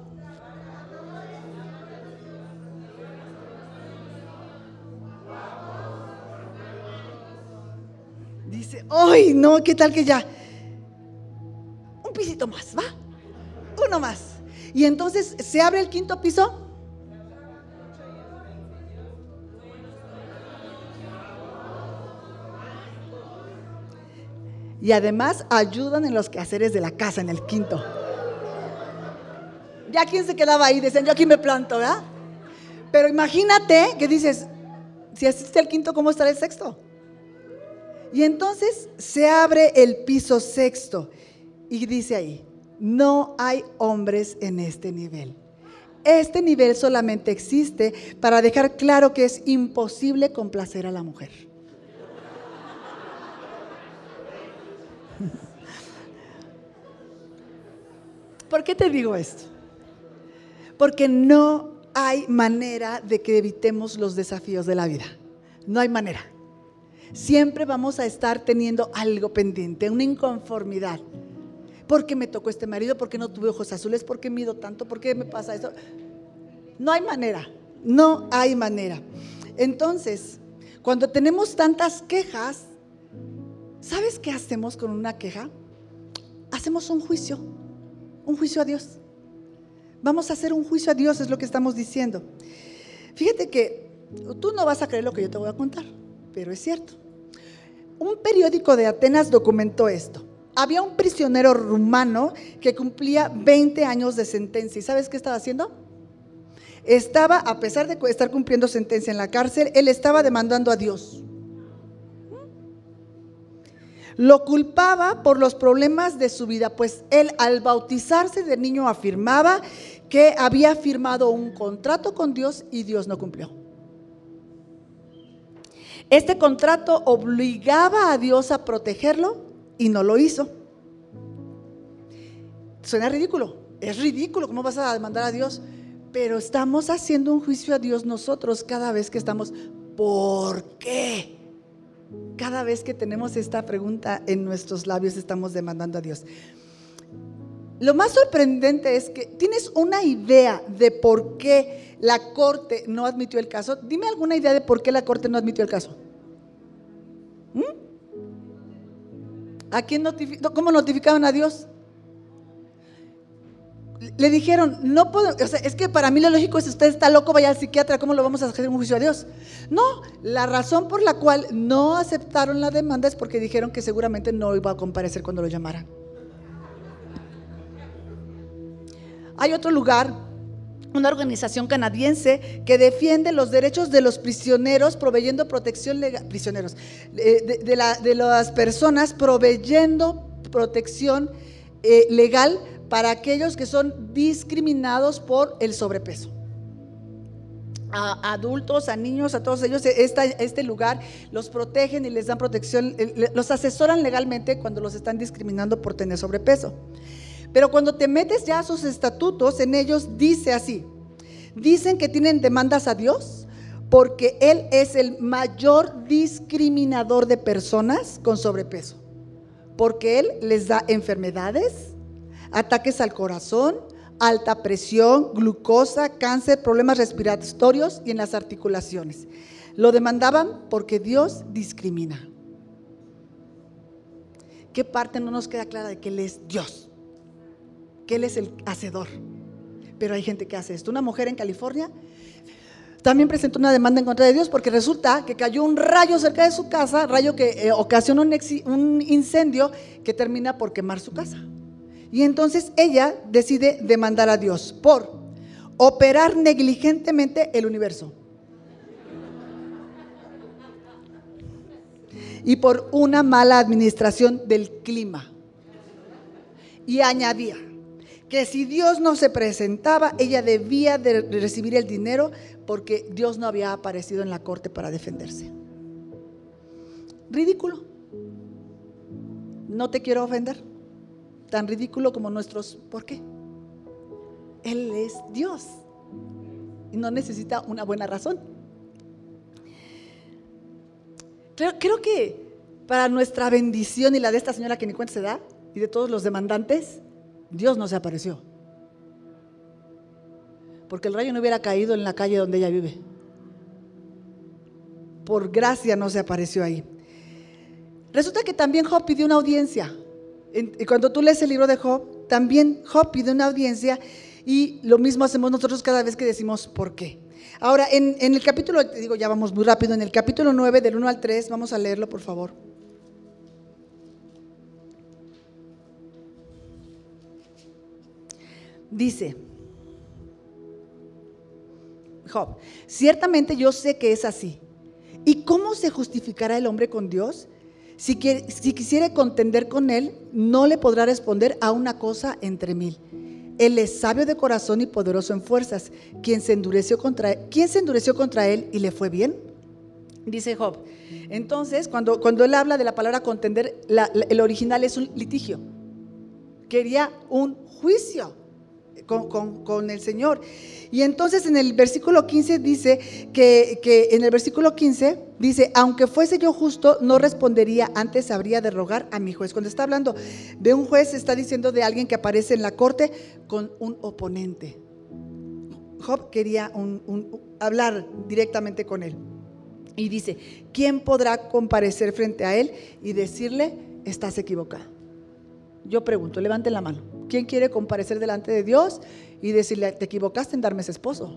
Dice, ¡ay, no! ¿Qué tal que ya? Un pisito más, ¿va? Uno más. Y entonces se abre el quinto piso. Y además ayudan en los quehaceres de la casa, en el quinto. Ya quién se quedaba ahí, decían, yo aquí me planto, ¿verdad? Pero imagínate que dices, si asiste el quinto, ¿cómo estará el sexto? Y entonces se abre el piso sexto y dice ahí, no hay hombres en este nivel. Este nivel solamente existe para dejar claro que es imposible complacer a la mujer. ¿Por qué te digo esto? Porque no hay manera de que evitemos los desafíos de la vida. No hay manera siempre vamos a estar teniendo algo pendiente, una inconformidad. ¿Por qué me tocó este marido? ¿Por qué no tuve ojos azules? ¿Por qué mido tanto? ¿Por qué me pasa eso? No hay manera, no hay manera. Entonces, cuando tenemos tantas quejas, ¿sabes qué hacemos con una queja? Hacemos un juicio, un juicio a Dios. Vamos a hacer un juicio a Dios, es lo que estamos diciendo. Fíjate que tú no vas a creer lo que yo te voy a contar, pero es cierto. Un periódico de Atenas documentó esto. Había un prisionero rumano que cumplía 20 años de sentencia. ¿Y sabes qué estaba haciendo? Estaba, a pesar de estar cumpliendo sentencia en la cárcel, él estaba demandando a Dios. Lo culpaba por los problemas de su vida, pues él al bautizarse de niño afirmaba que había firmado un contrato con Dios y Dios no cumplió. Este contrato obligaba a Dios a protegerlo y no lo hizo. Suena ridículo, es ridículo, ¿cómo vas a demandar a Dios? Pero estamos haciendo un juicio a Dios nosotros cada vez que estamos, ¿por qué? Cada vez que tenemos esta pregunta en nuestros labios estamos demandando a Dios. Lo más sorprendente es que tienes una idea de por qué la corte no admitió el caso. Dime alguna idea de por qué la corte no admitió el caso. ¿Mm? ¿A quién notificó? ¿Cómo notificaron a Dios? Le dijeron, no puedo, o sea, es que para mí lo lógico es, usted está loco, vaya al psiquiatra, ¿cómo lo vamos a hacer un juicio a Dios? No, la razón por la cual no aceptaron la demanda es porque dijeron que seguramente no iba a comparecer cuando lo llamaran. Hay otro lugar, una organización canadiense que defiende los derechos de los prisioneros proveyendo protección legal, prisioneros, eh, de, las personas proveyendo protección eh, legal para aquellos que son discriminados por el sobrepeso. A adultos, a niños, a todos ellos, este lugar los protegen y les dan protección, eh, los asesoran legalmente cuando los están discriminando por tener sobrepeso. Pero cuando te metes ya a sus estatutos, en ellos dice así, dicen que tienen demandas a Dios porque Él es el mayor discriminador de personas con sobrepeso, porque Él les da enfermedades, ataques al corazón, alta presión, glucosa, cáncer, problemas respiratorios y en las articulaciones. Lo demandaban porque Dios discrimina. ¿Qué parte no nos queda clara de que Él es Dios? Que Él es el hacedor. Pero hay gente que hace esto. Una mujer en California también presentó una demanda en contra de Dios porque resulta que cayó un rayo cerca de su casa, rayo que eh, ocasionó un, un incendio que termina por quemar su casa. Y entonces ella decide demandar a Dios por operar negligentemente el universo. Y por una mala administración del clima. Y añadía, que si Dios no se presentaba, ella debía de recibir el dinero porque Dios no había aparecido en la corte para defenderse. Ridículo. No te quiero ofender. Tan ridículo como nuestros. ¿Por qué? Él es Dios. Y no necesita una buena razón. Creo, creo que para nuestra bendición y la de esta señora que ni cuenta se da, y de todos los demandantes, Dios no se apareció. Porque el rayo no hubiera caído en la calle donde ella vive. Por gracia no se apareció ahí. Resulta que también Job pidió una audiencia. Y cuando tú lees el libro de Job, también Job pide una audiencia y lo mismo hacemos nosotros cada vez que decimos por qué. Ahora, en, el capítulo, digo, ya vamos muy rápido, en el capítulo 9, del 1 al 3, vamos a leerlo, por favor. Dice, Job, ciertamente yo sé que es así. ¿Y cómo se justificará el hombre con Dios? Si, si quisiere contender con él, no le podrá responder a una cosa entre mil. Él es sabio de corazón y poderoso en fuerzas. ¿Quién se endureció contra, ¿quién se endureció contra él y le fue bien? Dice Job. Entonces, cuando, cuando él habla de la palabra contender, el original es un litigio. Quería un juicio con, el Señor. Y entonces en el versículo 15 dice que, que, en el versículo 15 dice, aunque fuese yo justo, no respondería, antes habría de rogar a mi juez. Cuando está hablando de un juez, está diciendo de alguien que aparece en la corte con un oponente. Job quería hablar directamente con él. Y dice, ¿quién podrá comparecer frente a él y decirle, estás equivocado? Yo pregunto, levanten la mano. ¿Quién quiere comparecer delante de Dios y decirle, te equivocaste en darme ese esposo?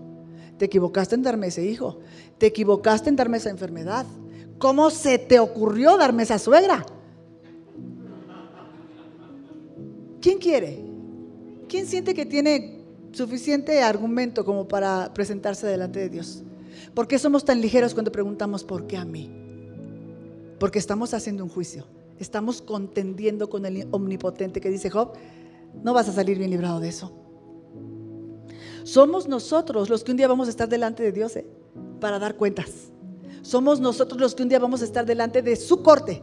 Te equivocaste en darme ese hijo. Te equivocaste en darme esa enfermedad. ¿Cómo se te ocurrió darme esa suegra? ¿Quién quiere? ¿Quién siente que tiene suficiente argumento como para presentarse delante de Dios? ¿Por qué somos tan ligeros cuando preguntamos por qué a mí? Porque estamos haciendo un juicio. Estamos contendiendo con el omnipotente que dice Job, no vas a salir bien librado de eso. Somos nosotros los que un día vamos a estar delante de Dios ¿eh? para dar cuentas. Somos nosotros los que un día vamos a estar delante de su corte,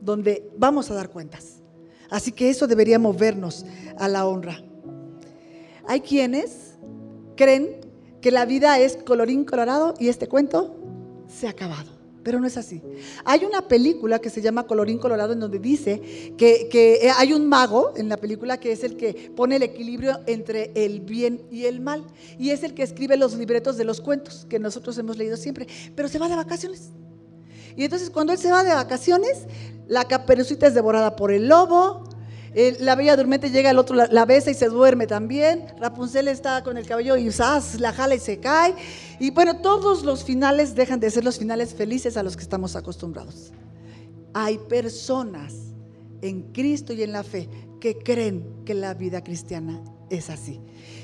donde vamos a dar cuentas. Así que eso debería movernos a la honra. Hay quienes creen que la vida es colorín colorado y este cuento se ha acabado pero no es así. Hay una película que se llama Colorín Colorado en donde dice que, eh, hay un mago en la película que es el que pone el equilibrio entre el bien y el mal y es el que escribe los libretos de los cuentos que nosotros hemos leído siempre, pero se va de vacaciones. Y entonces cuando él se va de vacaciones, la caperucita es devorada por el lobo, la bella durmiente llega al otro, la, besa y se duerme también. Rapunzel está con el cabello y la jala y se cae. Y bueno, todos los finales dejan de ser los finales felices a los que estamos acostumbrados. Hay personas en Cristo y en la fe que creen que la vida cristiana es así.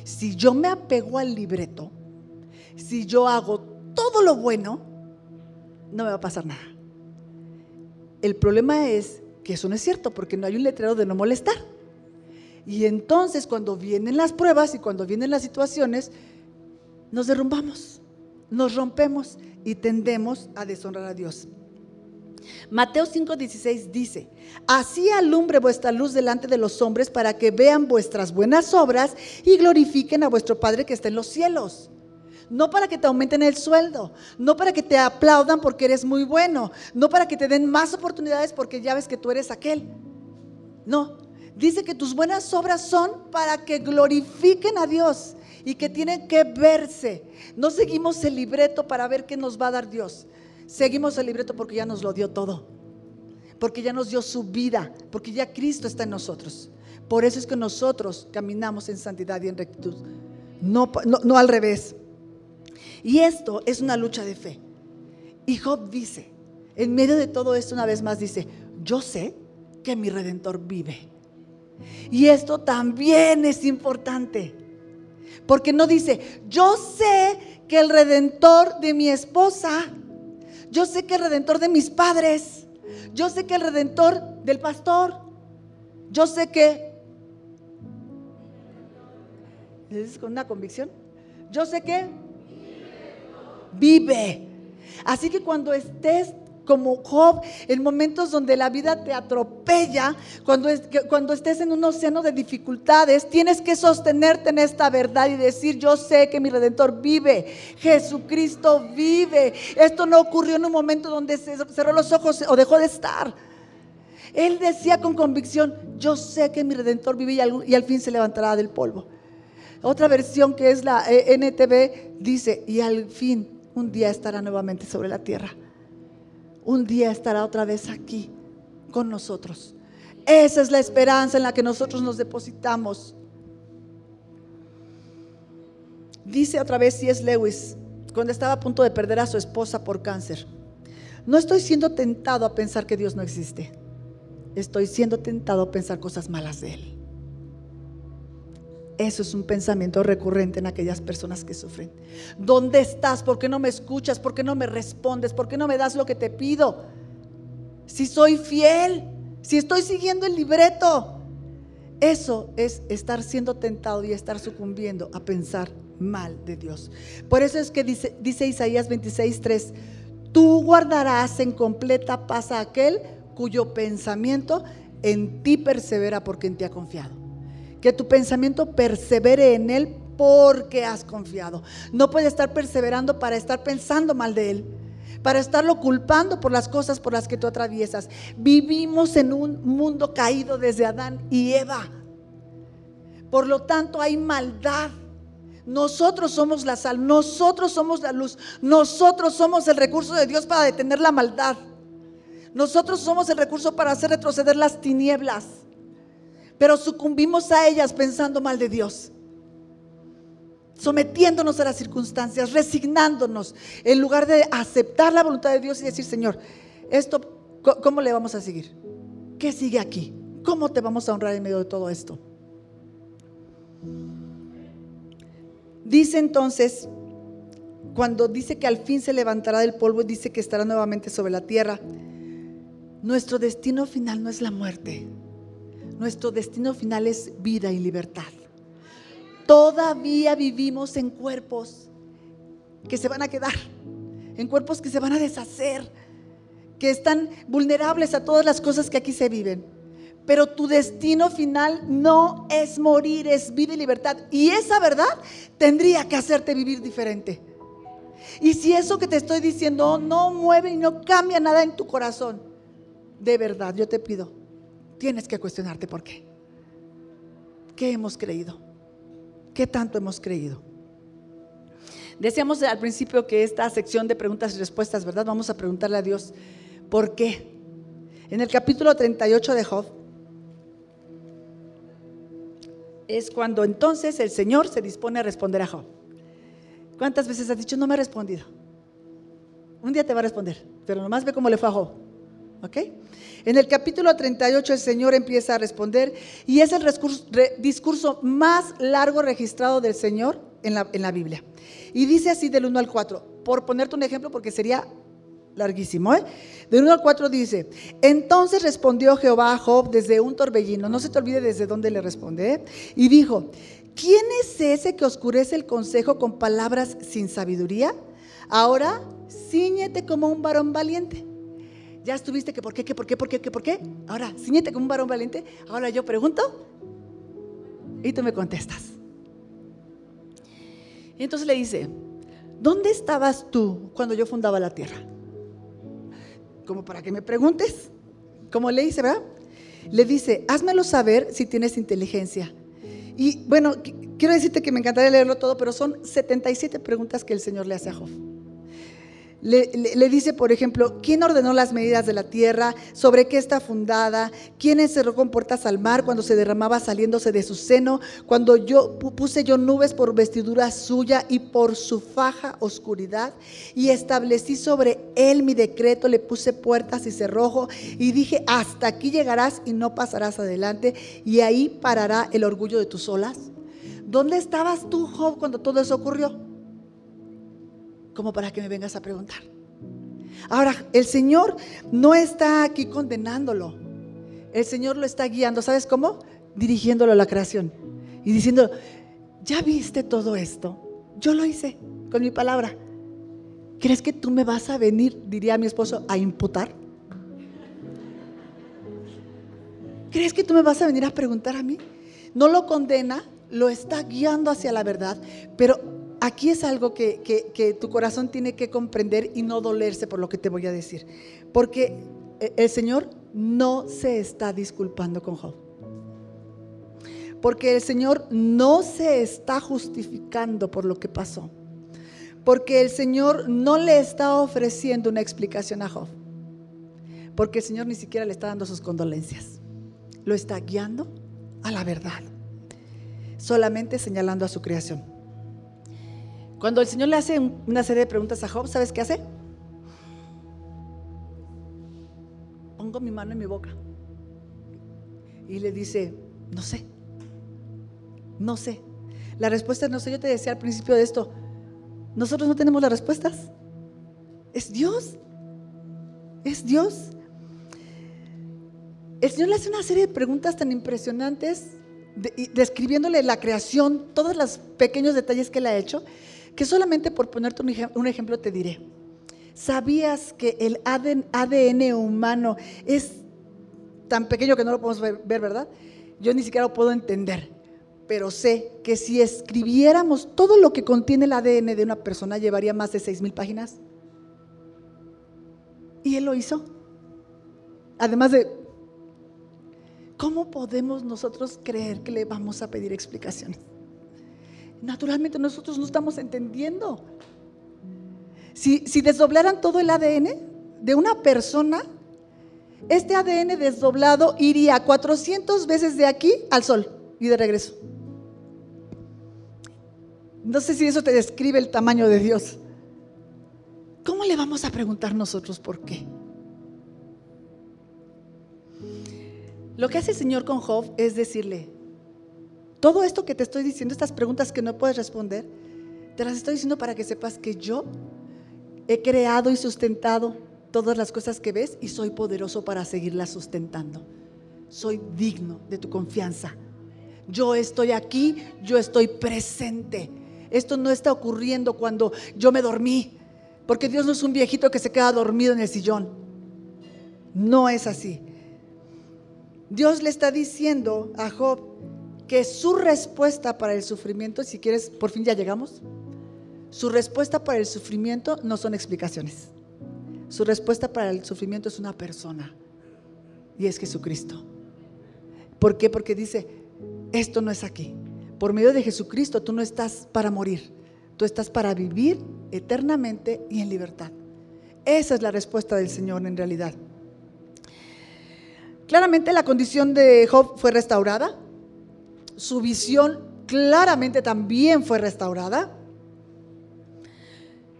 Si yo me apego al libreto, si yo hago todo lo bueno, no me va a pasar nada. El problema es que eso no es cierto porque no hay un letrero de no molestar. Y entonces cuando vienen las pruebas y cuando vienen las situaciones, nos derrumbamos, nos rompemos y tendemos a deshonrar a Dios. Mateo 5:16 dice, así alumbre vuestra luz delante de los hombres para que vean vuestras buenas obras y glorifiquen a vuestro Padre que está en los cielos no para que te aumenten el sueldo, no para que te aplaudan porque eres muy bueno, no para que te den más oportunidades porque ya ves que tú eres aquel. No, dice que tus buenas obras son para que glorifiquen a Dios y que tienen que verse. No seguimos el libreto para ver qué nos va a dar Dios. Seguimos el libreto porque ya nos lo dio todo, porque ya nos dio su vida, porque ya Cristo está en nosotros. Por eso es que nosotros caminamos en santidad y en rectitud, no, no, no al revés. Y esto es una lucha de fe. Y Job dice, en medio de todo esto una vez más dice, yo sé que mi redentor vive. Y esto también es importante. Porque no dice, yo sé que el redentor de mi esposa, yo sé que el redentor de mis padres, yo sé que el redentor del pastor, yo sé que ¿Le dices con una convicción? Yo sé que vive. Así que cuando estés como Job, en momentos donde la vida te atropella, cuando, cuando estés en un océano de dificultades, tienes que sostenerte en esta verdad y decir, yo sé que mi redentor vive, Jesucristo vive. Esto no ocurrió en un momento donde se cerró los ojos o dejó de estar. Él decía con convicción, yo sé que mi redentor vive y al, y al fin se levantará del polvo. Otra versión que es la eh, NTV dice, y al fin un día estará nuevamente sobre la tierra un día estará otra vez aquí con nosotros. Esa es la esperanza en la que nosotros nos depositamos. Dice otra vez C.S. Lewis, cuando estaba a punto de perder a su esposa por cáncer, no estoy siendo tentado a pensar que Dios no existe, estoy siendo tentado a pensar cosas malas de Él. Eso es un pensamiento recurrente en aquellas personas que sufren. ¿Dónde estás? ¿Por qué no me escuchas? ¿Por qué no me respondes? ¿Por qué no me das lo que te pido? Si soy fiel, si estoy siguiendo el libreto. Eso es estar siendo tentado y estar sucumbiendo a pensar mal de Dios. Por eso es que dice, dice Isaías 26:3, tú guardarás en completa paz a aquel cuyo pensamiento en ti persevera porque en ti ha confiado que tu pensamiento persevere en Él porque has confiado. No puede estar perseverando para estar pensando mal de Él, para estarlo culpando por las cosas por las que tú atraviesas. Vivimos en un mundo caído desde Adán y Eva. Por lo tanto hay maldad. Nosotros somos la sal, nosotros somos la luz, nosotros somos el recurso de Dios para detener la maldad. Nosotros somos el recurso para hacer retroceder las tinieblas pero sucumbimos a ellas pensando mal de Dios. Sometiéndonos a las circunstancias, resignándonos, en lugar de aceptar la voluntad de Dios y decir, Señor, esto, ¿cómo le vamos a seguir? ¿Qué sigue aquí? ¿Cómo te vamos a honrar en medio de todo esto? Dice entonces, cuando dice que al fin se levantará del polvo y dice que estará nuevamente sobre la tierra, nuestro destino final no es la muerte. Nuestro destino final es vida y libertad. Todavía vivimos en cuerpos que se van a quedar, en cuerpos que se van a deshacer, que están vulnerables a todas las cosas que aquí se viven. Pero tu destino final no es morir, es vida y libertad. Y esa verdad tendría que hacerte vivir diferente. Y si eso que te estoy diciendo no mueve y no cambia nada en tu corazón, de verdad, yo te pido, tienes que cuestionarte por qué. ¿Qué hemos creído? ¿Qué tanto hemos creído? Decíamos al principio que esta sección de preguntas y respuestas, ¿verdad? Vamos a preguntarle a Dios, ¿por qué? En el capítulo 38 de Job, es cuando entonces el Señor se dispone a responder a Job. ¿Cuántas veces has dicho, no me ha respondido? Un día te va a responder, pero nomás ve cómo le fue a Job. ¿Ok? En el capítulo 38 el Señor empieza a responder y es el discurso más largo registrado del Señor en la, Biblia. Y dice así del 1 al 4, por ponerte un ejemplo porque sería larguísimo. ¿eh? Del 1 al 4 dice, entonces respondió Jehová a Job desde un torbellino, no se te olvide desde dónde le responde, ¿eh? y dijo, ¿quién es ese que oscurece el consejo con palabras sin sabiduría? Ahora, ciñete como un varón valiente ya estuviste que por qué, que por qué, por qué, que por qué. Ahora, ciñete como un varón valiente. Ahora yo pregunto y tú me contestas. Y entonces le dice, ¿dónde estabas tú cuando yo fundaba la tierra? Como para que me preguntes. Como le dice, ¿verdad? Le dice, házmelo saber si tienes inteligencia. Y bueno, quiero decirte que me encantaría leerlo todo, pero son 77 preguntas que el Señor le hace a Job. Le, dice, por ejemplo, ¿quién ordenó las medidas de la tierra? ¿Sobre qué está fundada? ¿Quién encerró con puertas al mar cuando se derramaba saliéndose de su seno? Cuando yo puse yo nubes por vestidura suya y por su faja oscuridad y establecí sobre él mi decreto, le puse puertas y cerrojo y dije, hasta aquí llegarás y no pasarás adelante y ahí parará el orgullo de tus olas. ¿Dónde estabas tú, Job, cuando todo eso ocurrió? Como para que me vengas a preguntar. Ahora, el Señor no está aquí condenándolo. El Señor lo está guiando. ¿Sabes cómo? Dirigiéndolo a la creación. Y diciendo, ¿ya viste todo esto? Yo lo hice con mi palabra. ¿Crees que tú me vas a venir, diría mi esposo, a imputar? ¿Crees que tú me vas a venir a preguntar a mí? No lo condena, lo está guiando hacia la verdad, pero aquí es algo que, tu corazón tiene que comprender y no dolerse por lo que te voy a decir. Porque el Señor no se está disculpando con Job. Porque el Señor no se está justificando por lo que pasó. Porque el Señor no le está ofreciendo una explicación a Job. Porque el Señor ni siquiera le está dando sus condolencias. Lo está guiando a la verdad. Solamente señalando a su creación. Cuando el Señor le hace una serie de preguntas a Job, ¿sabes qué hace? Pongo mi mano en mi boca. Y le dice, no sé. No sé. La respuesta es no sé. Yo te decía al principio de esto, nosotros no tenemos las respuestas. Es Dios. Es Dios. El Señor le hace una serie de preguntas tan impresionantes, describiéndole la creación, todos los pequeños detalles que él ha hecho, que solamente por ponerte un, ejemplo te diré. ¿Sabías que el ADN humano es tan pequeño que no lo podemos ver, verdad? Yo ni siquiera lo puedo entender pero sé que si escribiéramos todo lo que contiene el ADN de una persona, llevaría más de seis mil páginas. Y él lo hizo. Además de, ¿cómo podemos nosotros creer que le vamos a pedir explicaciones? Naturalmente nosotros no estamos entendiendo. Si, desdoblaran todo el ADN de una persona, este ADN desdoblado iría 400 veces de aquí al sol y de regreso. No sé si eso te describe el tamaño de Dios. ¿Cómo le vamos a preguntar nosotros por qué? Lo que hace el Señor con Job es decirle, todo esto que te estoy diciendo, estas preguntas que no puedes responder, te las estoy diciendo para que sepas que yo he creado y sustentado todas las cosas que ves y soy poderoso para seguirlas sustentando. Soy digno de tu confianza. Yo estoy aquí, yo estoy presente. Esto no está ocurriendo cuando yo me dormí, porque Dios no es un viejito que se queda dormido en el sillón. No es así. Dios le está diciendo a Job que su respuesta para el sufrimiento, si quieres, por fin ya llegamos, su respuesta para el sufrimiento no son explicaciones. Su respuesta para el sufrimiento es una persona y es Jesucristo. ¿Por qué? Porque dice, esto no es aquí por medio de Jesucristo tú no estás para morir, tú estás para vivir eternamente y en libertad. Esa es la respuesta del Señor en realidad. Claramente la condición de Job fue restaurada, su visión claramente también fue restaurada,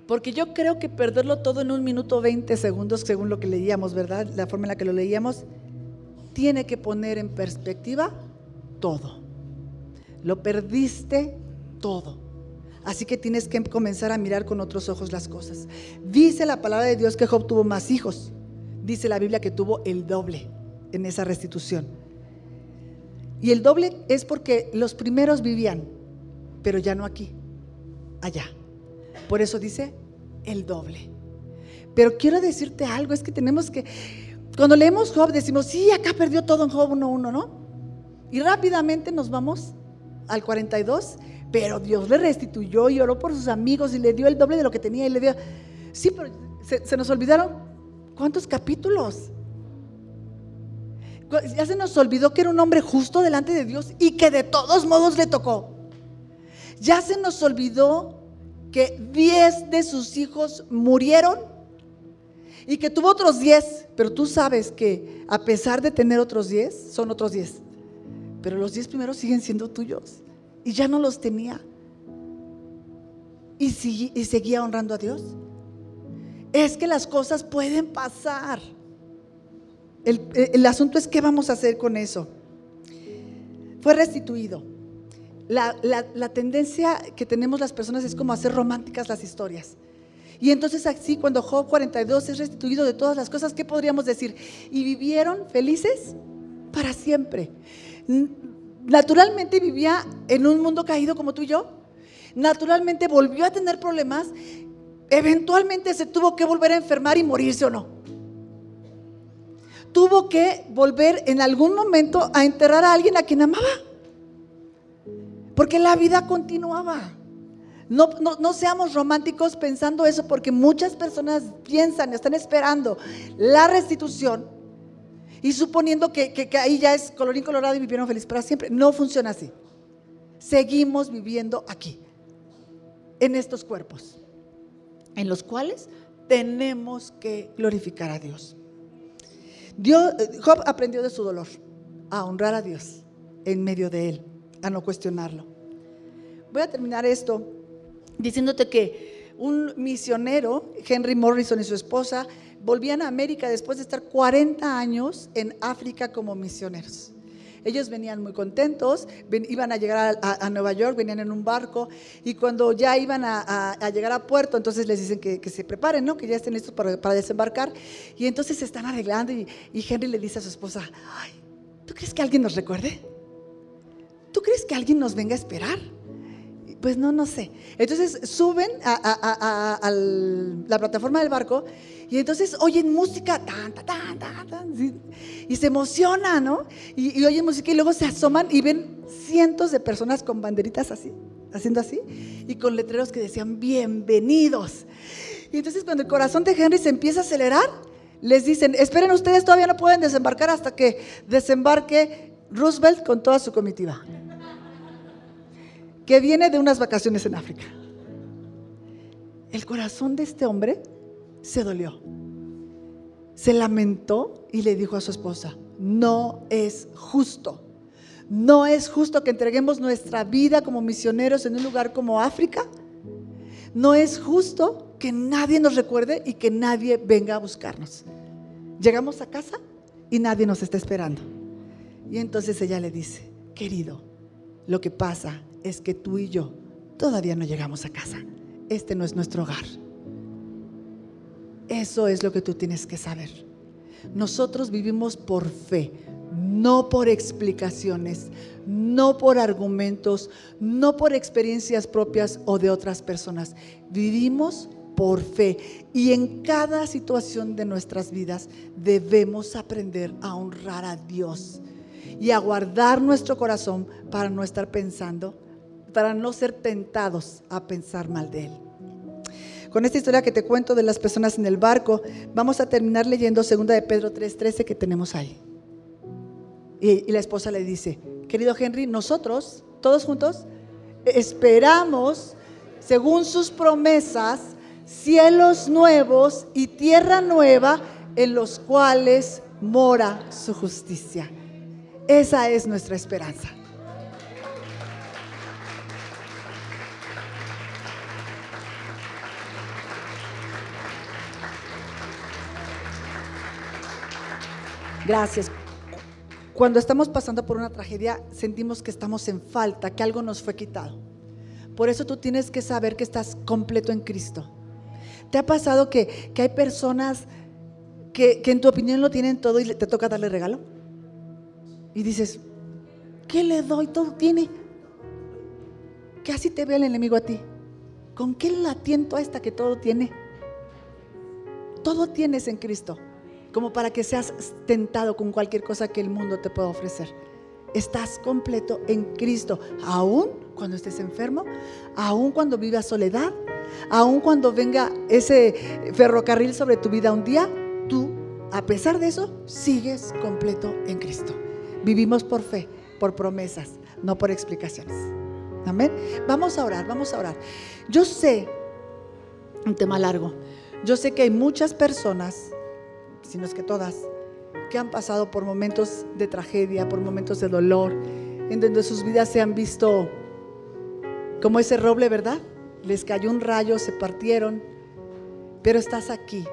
porque yo creo que perderlo todo en un minuto 20 segundos, según lo que leíamos, ¿verdad? La forma en la que lo leíamos, tiene que poner en perspectiva todo. Lo perdiste todo. Así que tienes que comenzar a mirar con otros ojos las cosas. Dice la palabra de Dios que Job tuvo más hijos. Dice la Biblia que tuvo el doble en esa restitución. Y el doble es porque los primeros vivían, pero ya no aquí, allá. Por eso dice el doble. Pero quiero decirte algo, es que tenemos que, cuando leemos Job decimos, sí, acá perdió todo en Job 1.1, ¿no? Y rápidamente nos vamos al 42, pero Dios le restituyó y oró por sus amigos y le dio el doble de lo que tenía y le dio... Sí, pero se, nos olvidaron cuántos capítulos. Ya se nos olvidó que era un hombre justo delante de Dios y que de todos modos le tocó. Ya se nos olvidó que 10 de sus hijos murieron y que tuvo otros 10, pero tú sabes que a pesar de tener otros 10, son otros 10 pero los diez primeros siguen siendo tuyos. Y ya no los tenía. Y, seguía honrando a Dios. Es que las cosas pueden pasar. El, asunto es qué vamos a hacer con eso. Fue restituido. La, la, tendencia que tenemos las personas es como hacer románticas las historias. Y entonces así, cuando Job 42 es restituido de todas las cosas, ¿qué podríamos decir? Y vivieron felices para siempre naturalmente vivía en un mundo caído como tú y yo. Naturalmente volvió a tener problemas. Eventualmente se tuvo que volver a enfermar y morirse o no. Tuvo que volver en algún momento a enterrar a alguien a quien amaba. Porque la vida continuaba. No, no, seamos románticos pensando eso porque muchas personas piensan, están esperando la restitución y suponiendo que, que, ahí ya es colorín colorado y vivieron feliz para siempre. No funciona así. Seguimos viviendo aquí, en estos cuerpos, en los cuales tenemos que glorificar a Dios. Dios Job aprendió de su dolor, a honrar a Dios en medio de él, a no cuestionarlo. Voy a terminar esto diciéndote que un misionero, Henry Morrison y su esposa, volvían a América después de estar 40 años en África como misioneros. Ellos venían muy contentos, iban a llegar a, Nueva York, venían en un barco y cuando ya iban a, llegar a puerto, entonces les dicen que, se preparen, ¿no? que ya estén listos para, desembarcar. Y entonces se están arreglando y, y Henry le dice a su esposa, Ay, ¿tú crees que alguien nos recuerde? ¿Tú crees que alguien nos venga a esperar? Pues no, no sé. Entonces suben a, la plataforma del barco y entonces oyen música y se emocionan, ¿no? Y, oyen música y luego se asoman y ven cientos de personas con banderitas así, haciendo así, y con letreros que decían bienvenidos. Y entonces cuando el corazón de Henry se empieza a acelerar, les dicen, esperen ustedes, todavía no pueden desembarcar hasta que desembarque Roosevelt con toda su comitiva que viene de unas vacaciones en África. El corazón de este hombre se dolió. Se lamentó y le dijo a su esposa, no es justo. No es justo que entreguemos nuestra vida como misioneros en un lugar como África. No es justo que nadie nos recuerde y que nadie venga a buscarnos. Llegamos a casa y nadie nos está esperando. Y entonces ella le dice, querido, lo que pasa es que tú y yo todavía no llegamos a casa. Este no es nuestro hogar. Eso es lo que tú tienes que saber. Nosotros vivimos por fe, no por explicaciones, no por argumentos, no por experiencias propias o de otras personas. Vivimos por fe y en cada situación de nuestras vidas debemos aprender a honrar a Dios y a guardar nuestro corazón para no estar pensando para no ser tentados a pensar mal de Él. Con esta historia que te cuento de las personas en el barco, vamos a terminar leyendo 2 de Pedro 3:13 que tenemos ahí. Y, y la esposa le dice, querido Henry, nosotros, todos juntos, esperamos, según sus promesas, cielos nuevos y tierra nueva en los cuales mora su justicia. Esa es nuestra esperanza. Gracias. Cuando estamos pasando por una tragedia, sentimos que estamos en falta, que algo nos fue quitado. Por eso tú tienes que saber que estás completo en Cristo. ¿Te ha pasado que, hay personas que, en tu opinión lo tienen todo y te toca darle regalo? Y dices, ¿qué le doy? Todo tiene. Que así te ve el enemigo a ti. ¿Con qué la tiento a esta que todo tiene? Todo tienes en Cristo como para que seas tentado con cualquier cosa que el mundo te pueda ofrecer. Estás completo en Cristo, aún cuando estés enfermo, aún cuando vivas soledad, aún cuando venga ese ferrocarril sobre tu vida un día, tú, a pesar de eso, sigues completo en Cristo. Vivimos por fe, por promesas, no por explicaciones. Amén. Vamos a orar, vamos a orar. Yo sé, un tema largo, yo sé que hay muchas personas sino es que todas, que han pasado por momentos de tragedia, por momentos de dolor, en donde sus vidas se han visto como ese roble, ¿verdad? Les cayó un rayo, se partieron, pero estás aquí.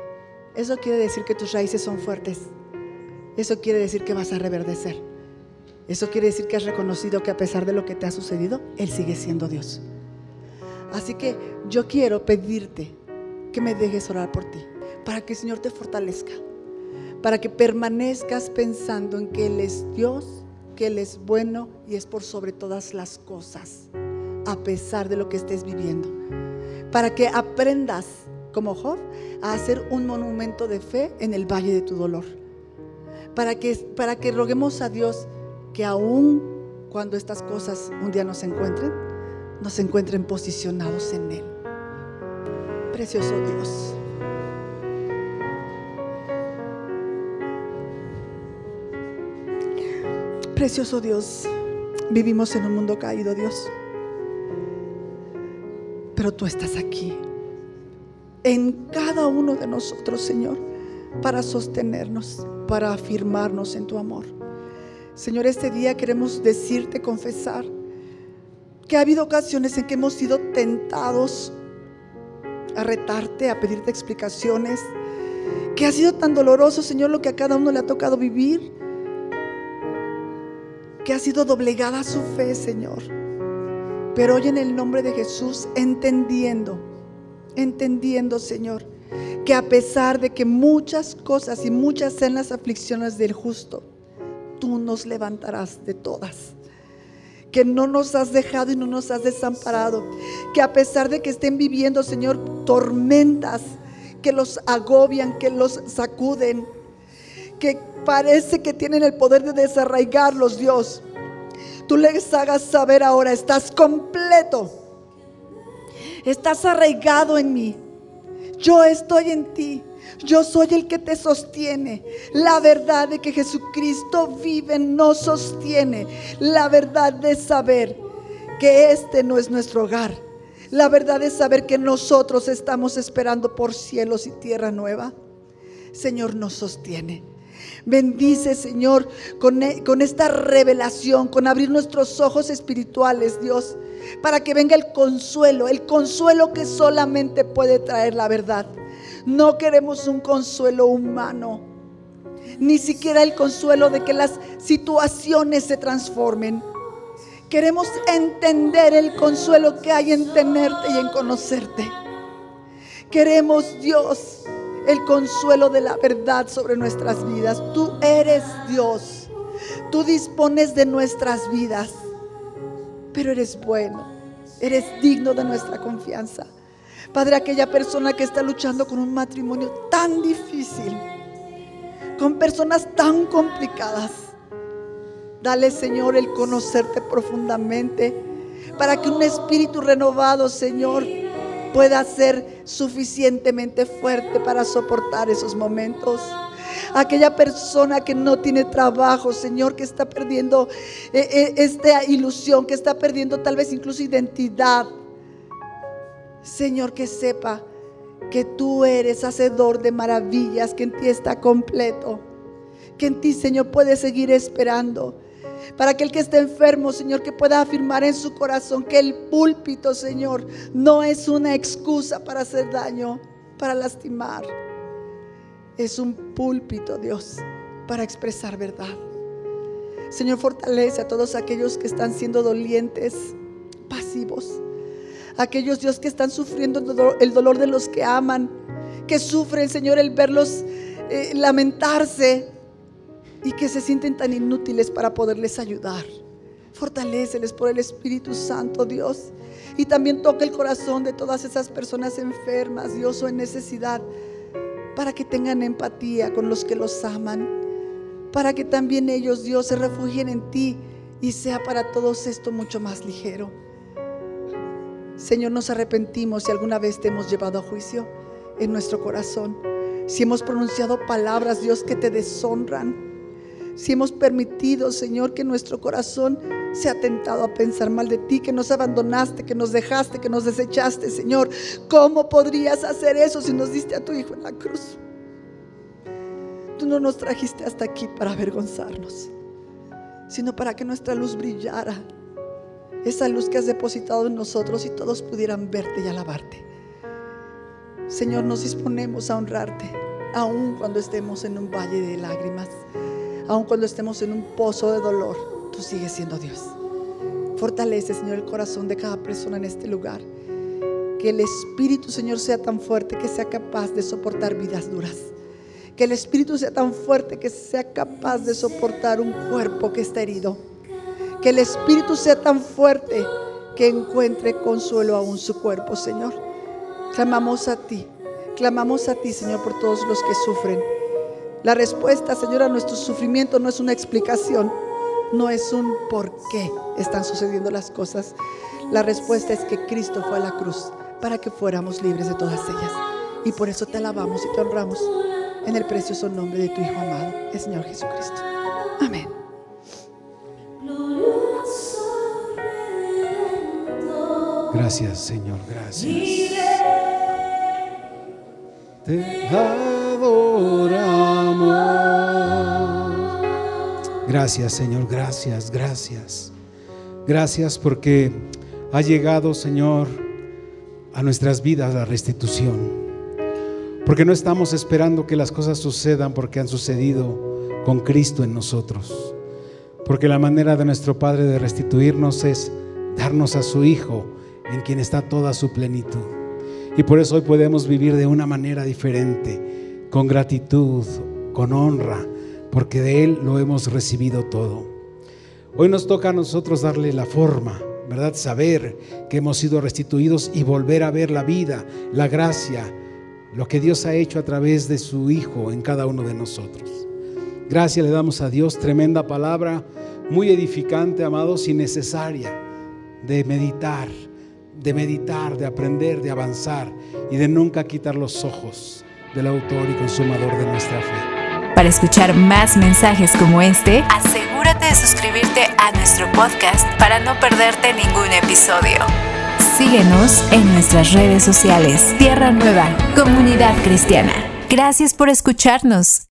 Eso quiere decir que tus raíces son fuertes. Eso quiere decir que vas a reverdecer. Eso quiere decir que has reconocido que a pesar de lo que te ha sucedido, Él sigue siendo Dios. Así que yo quiero pedirte que me dejes orar por ti, para que el Señor te fortalezca, para que permanezcas pensando en que Él es Dios, que Él es bueno y es por sobre todas las cosas, a pesar de lo que estés viviendo. Para que aprendas, como Job, a hacer un monumento de fe en el valle de tu dolor. Para que, para que roguemos a Dios que aún cuando estas cosas un día nos encuentren, nos encuentren posicionados en Él. Precioso Dios. Precioso Dios, vivimos en un mundo caído, Dios. Pero tú estás aquí, en cada uno de nosotros, Señor, para sostenernos, para afirmarnos en tu amor. Señor, este día queremos decirte, confesar, que ha habido ocasiones en que hemos sido tentados a retarte, a pedirte explicaciones, que ha sido tan doloroso, Señor, lo que a cada uno le ha tocado vivir que ha sido doblegada su fe, Señor. Pero hoy en el nombre de Jesús, entendiendo, entendiendo, Señor, que a pesar de que muchas cosas y muchas sean las aflicciones del justo, tú nos levantarás de todas. Que no nos has dejado y no nos has desamparado. Que a pesar de que estén viviendo, Señor, tormentas que los agobian, que los sacuden, que parece que tienen el poder de desarraigarlos, Dios. Tú les hagas saber ahora, estás completo. Estás arraigado en mí. Yo estoy en ti. Yo soy el que te sostiene. La verdad de que Jesucristo vive nos sostiene. La verdad de saber que este no es nuestro hogar. La verdad de saber que nosotros estamos esperando por cielos y tierra nueva. Señor nos sostiene. Bendice, Señor, con, e, con, esta revelación, con abrir nuestros ojos espirituales, Dios, para que venga el consuelo, el consuelo que solamente puede traer la verdad. No queremos un consuelo humano, ni siquiera el consuelo de que las situaciones se transformen. Queremos entender el consuelo que hay en tenerte y en conocerte. Queremos, Dios, el consuelo de la verdad sobre nuestras vidas. Tú eres Dios. Tú dispones de nuestras vidas. Pero eres bueno. Eres digno de nuestra confianza. Padre, aquella persona que está luchando con un matrimonio tan difícil, con personas tan complicadas, dale, Señor, el conocerte profundamente, para que un espíritu renovado, Señor, pueda ser suficientemente fuerte para soportar esos momentos. Aquella persona que no tiene trabajo, Señor, que está perdiendo eh, eh, esta ilusión, que está perdiendo tal vez incluso identidad. Señor, que sepa que tú eres hacedor de maravillas, que en ti está completo, que en ti, Señor, puede seguir esperando para aquel que esté enfermo, Señor, que pueda afirmar en su corazón que el púlpito, Señor, no es una excusa para hacer daño, para lastimar. Es un púlpito, Dios, para expresar verdad. Señor, fortalece a todos aquellos que están siendo dolientes, pasivos. Aquellos, Dios, que están sufriendo el dolor de los que aman, que sufren, Señor, el verlos eh, lamentarse, y que se sienten tan inútiles para poderles ayudar. Fortaléceles por el Espíritu Santo, Dios. Y también toca el corazón de todas esas personas enfermas, Dios, o en necesidad, para que tengan empatía con los que los aman. Para que también ellos, Dios, se refugien en ti y sea para todos esto mucho más ligero. Señor, nos arrepentimos si alguna vez te hemos llevado a juicio en nuestro corazón. Si hemos pronunciado palabras, Dios, que te deshonran si hemos permitido, Señor, que nuestro corazón se ha tentado a pensar mal de ti, que nos abandonaste, que nos dejaste, que nos desechaste, Señor. ¿Cómo podrías hacer eso si nos diste a tu Hijo en la cruz? Tú no nos trajiste hasta aquí para avergonzarnos, sino para que nuestra luz brillara. Esa luz que has depositado en nosotros y todos pudieran verte y alabarte. Señor, nos disponemos a honrarte, aun cuando estemos en un valle de lágrimas aun cuando estemos en un pozo de dolor, tú sigues siendo Dios. Fortalece, Señor, el corazón de cada persona en este lugar. Que el Espíritu, Señor, sea tan fuerte que sea capaz de soportar vidas duras. Que el Espíritu sea tan fuerte que sea capaz de soportar un cuerpo que está herido Que el Espíritu sea tan fuerte que encuentre consuelo aún su cuerpo, Señor. Clamamos a ti, clamamos a ti, Señor, por todos los que sufren. La respuesta, Señor, a nuestro sufrimiento no es una explicación, no es un por qué están sucediendo las cosas. La respuesta es que Cristo fue a la cruz para que fuéramos libres de todas ellas. Y por eso te alabamos y te honramos en el precioso nombre de tu Hijo amado, el Señor Jesucristo. Amén. Gracias, Señor, gracias. Te adoramos. Gracias, Señor, gracias, gracias. Gracias porque ha llegado, Señor, a nuestras vidas la restitución. Porque no estamos esperando que las cosas sucedan porque han sucedido con Cristo en nosotros. Porque la manera de nuestro Padre de restituirnos es darnos a su Hijo en quien está toda su plenitud. Y por eso hoy podemos vivir de una manera diferente, con gratitud, con honra, porque de Él lo hemos recibido todo. Hoy nos toca a nosotros darle la forma, ¿verdad? Saber que hemos sido restituidos y volver a ver la vida, la gracia, lo que Dios ha hecho a través de su Hijo en cada uno de nosotros. Gracias le damos a Dios, tremenda palabra, muy edificante, amados, y necesaria de meditar de meditar, de aprender, de avanzar y de nunca quitar los ojos del autor y consumador de nuestra fe. Para escuchar más mensajes como este, asegúrate de suscribirte a nuestro podcast para no perderte ningún episodio. Síguenos en nuestras redes sociales. Tierra Nueva, Comunidad Cristiana. Gracias por escucharnos.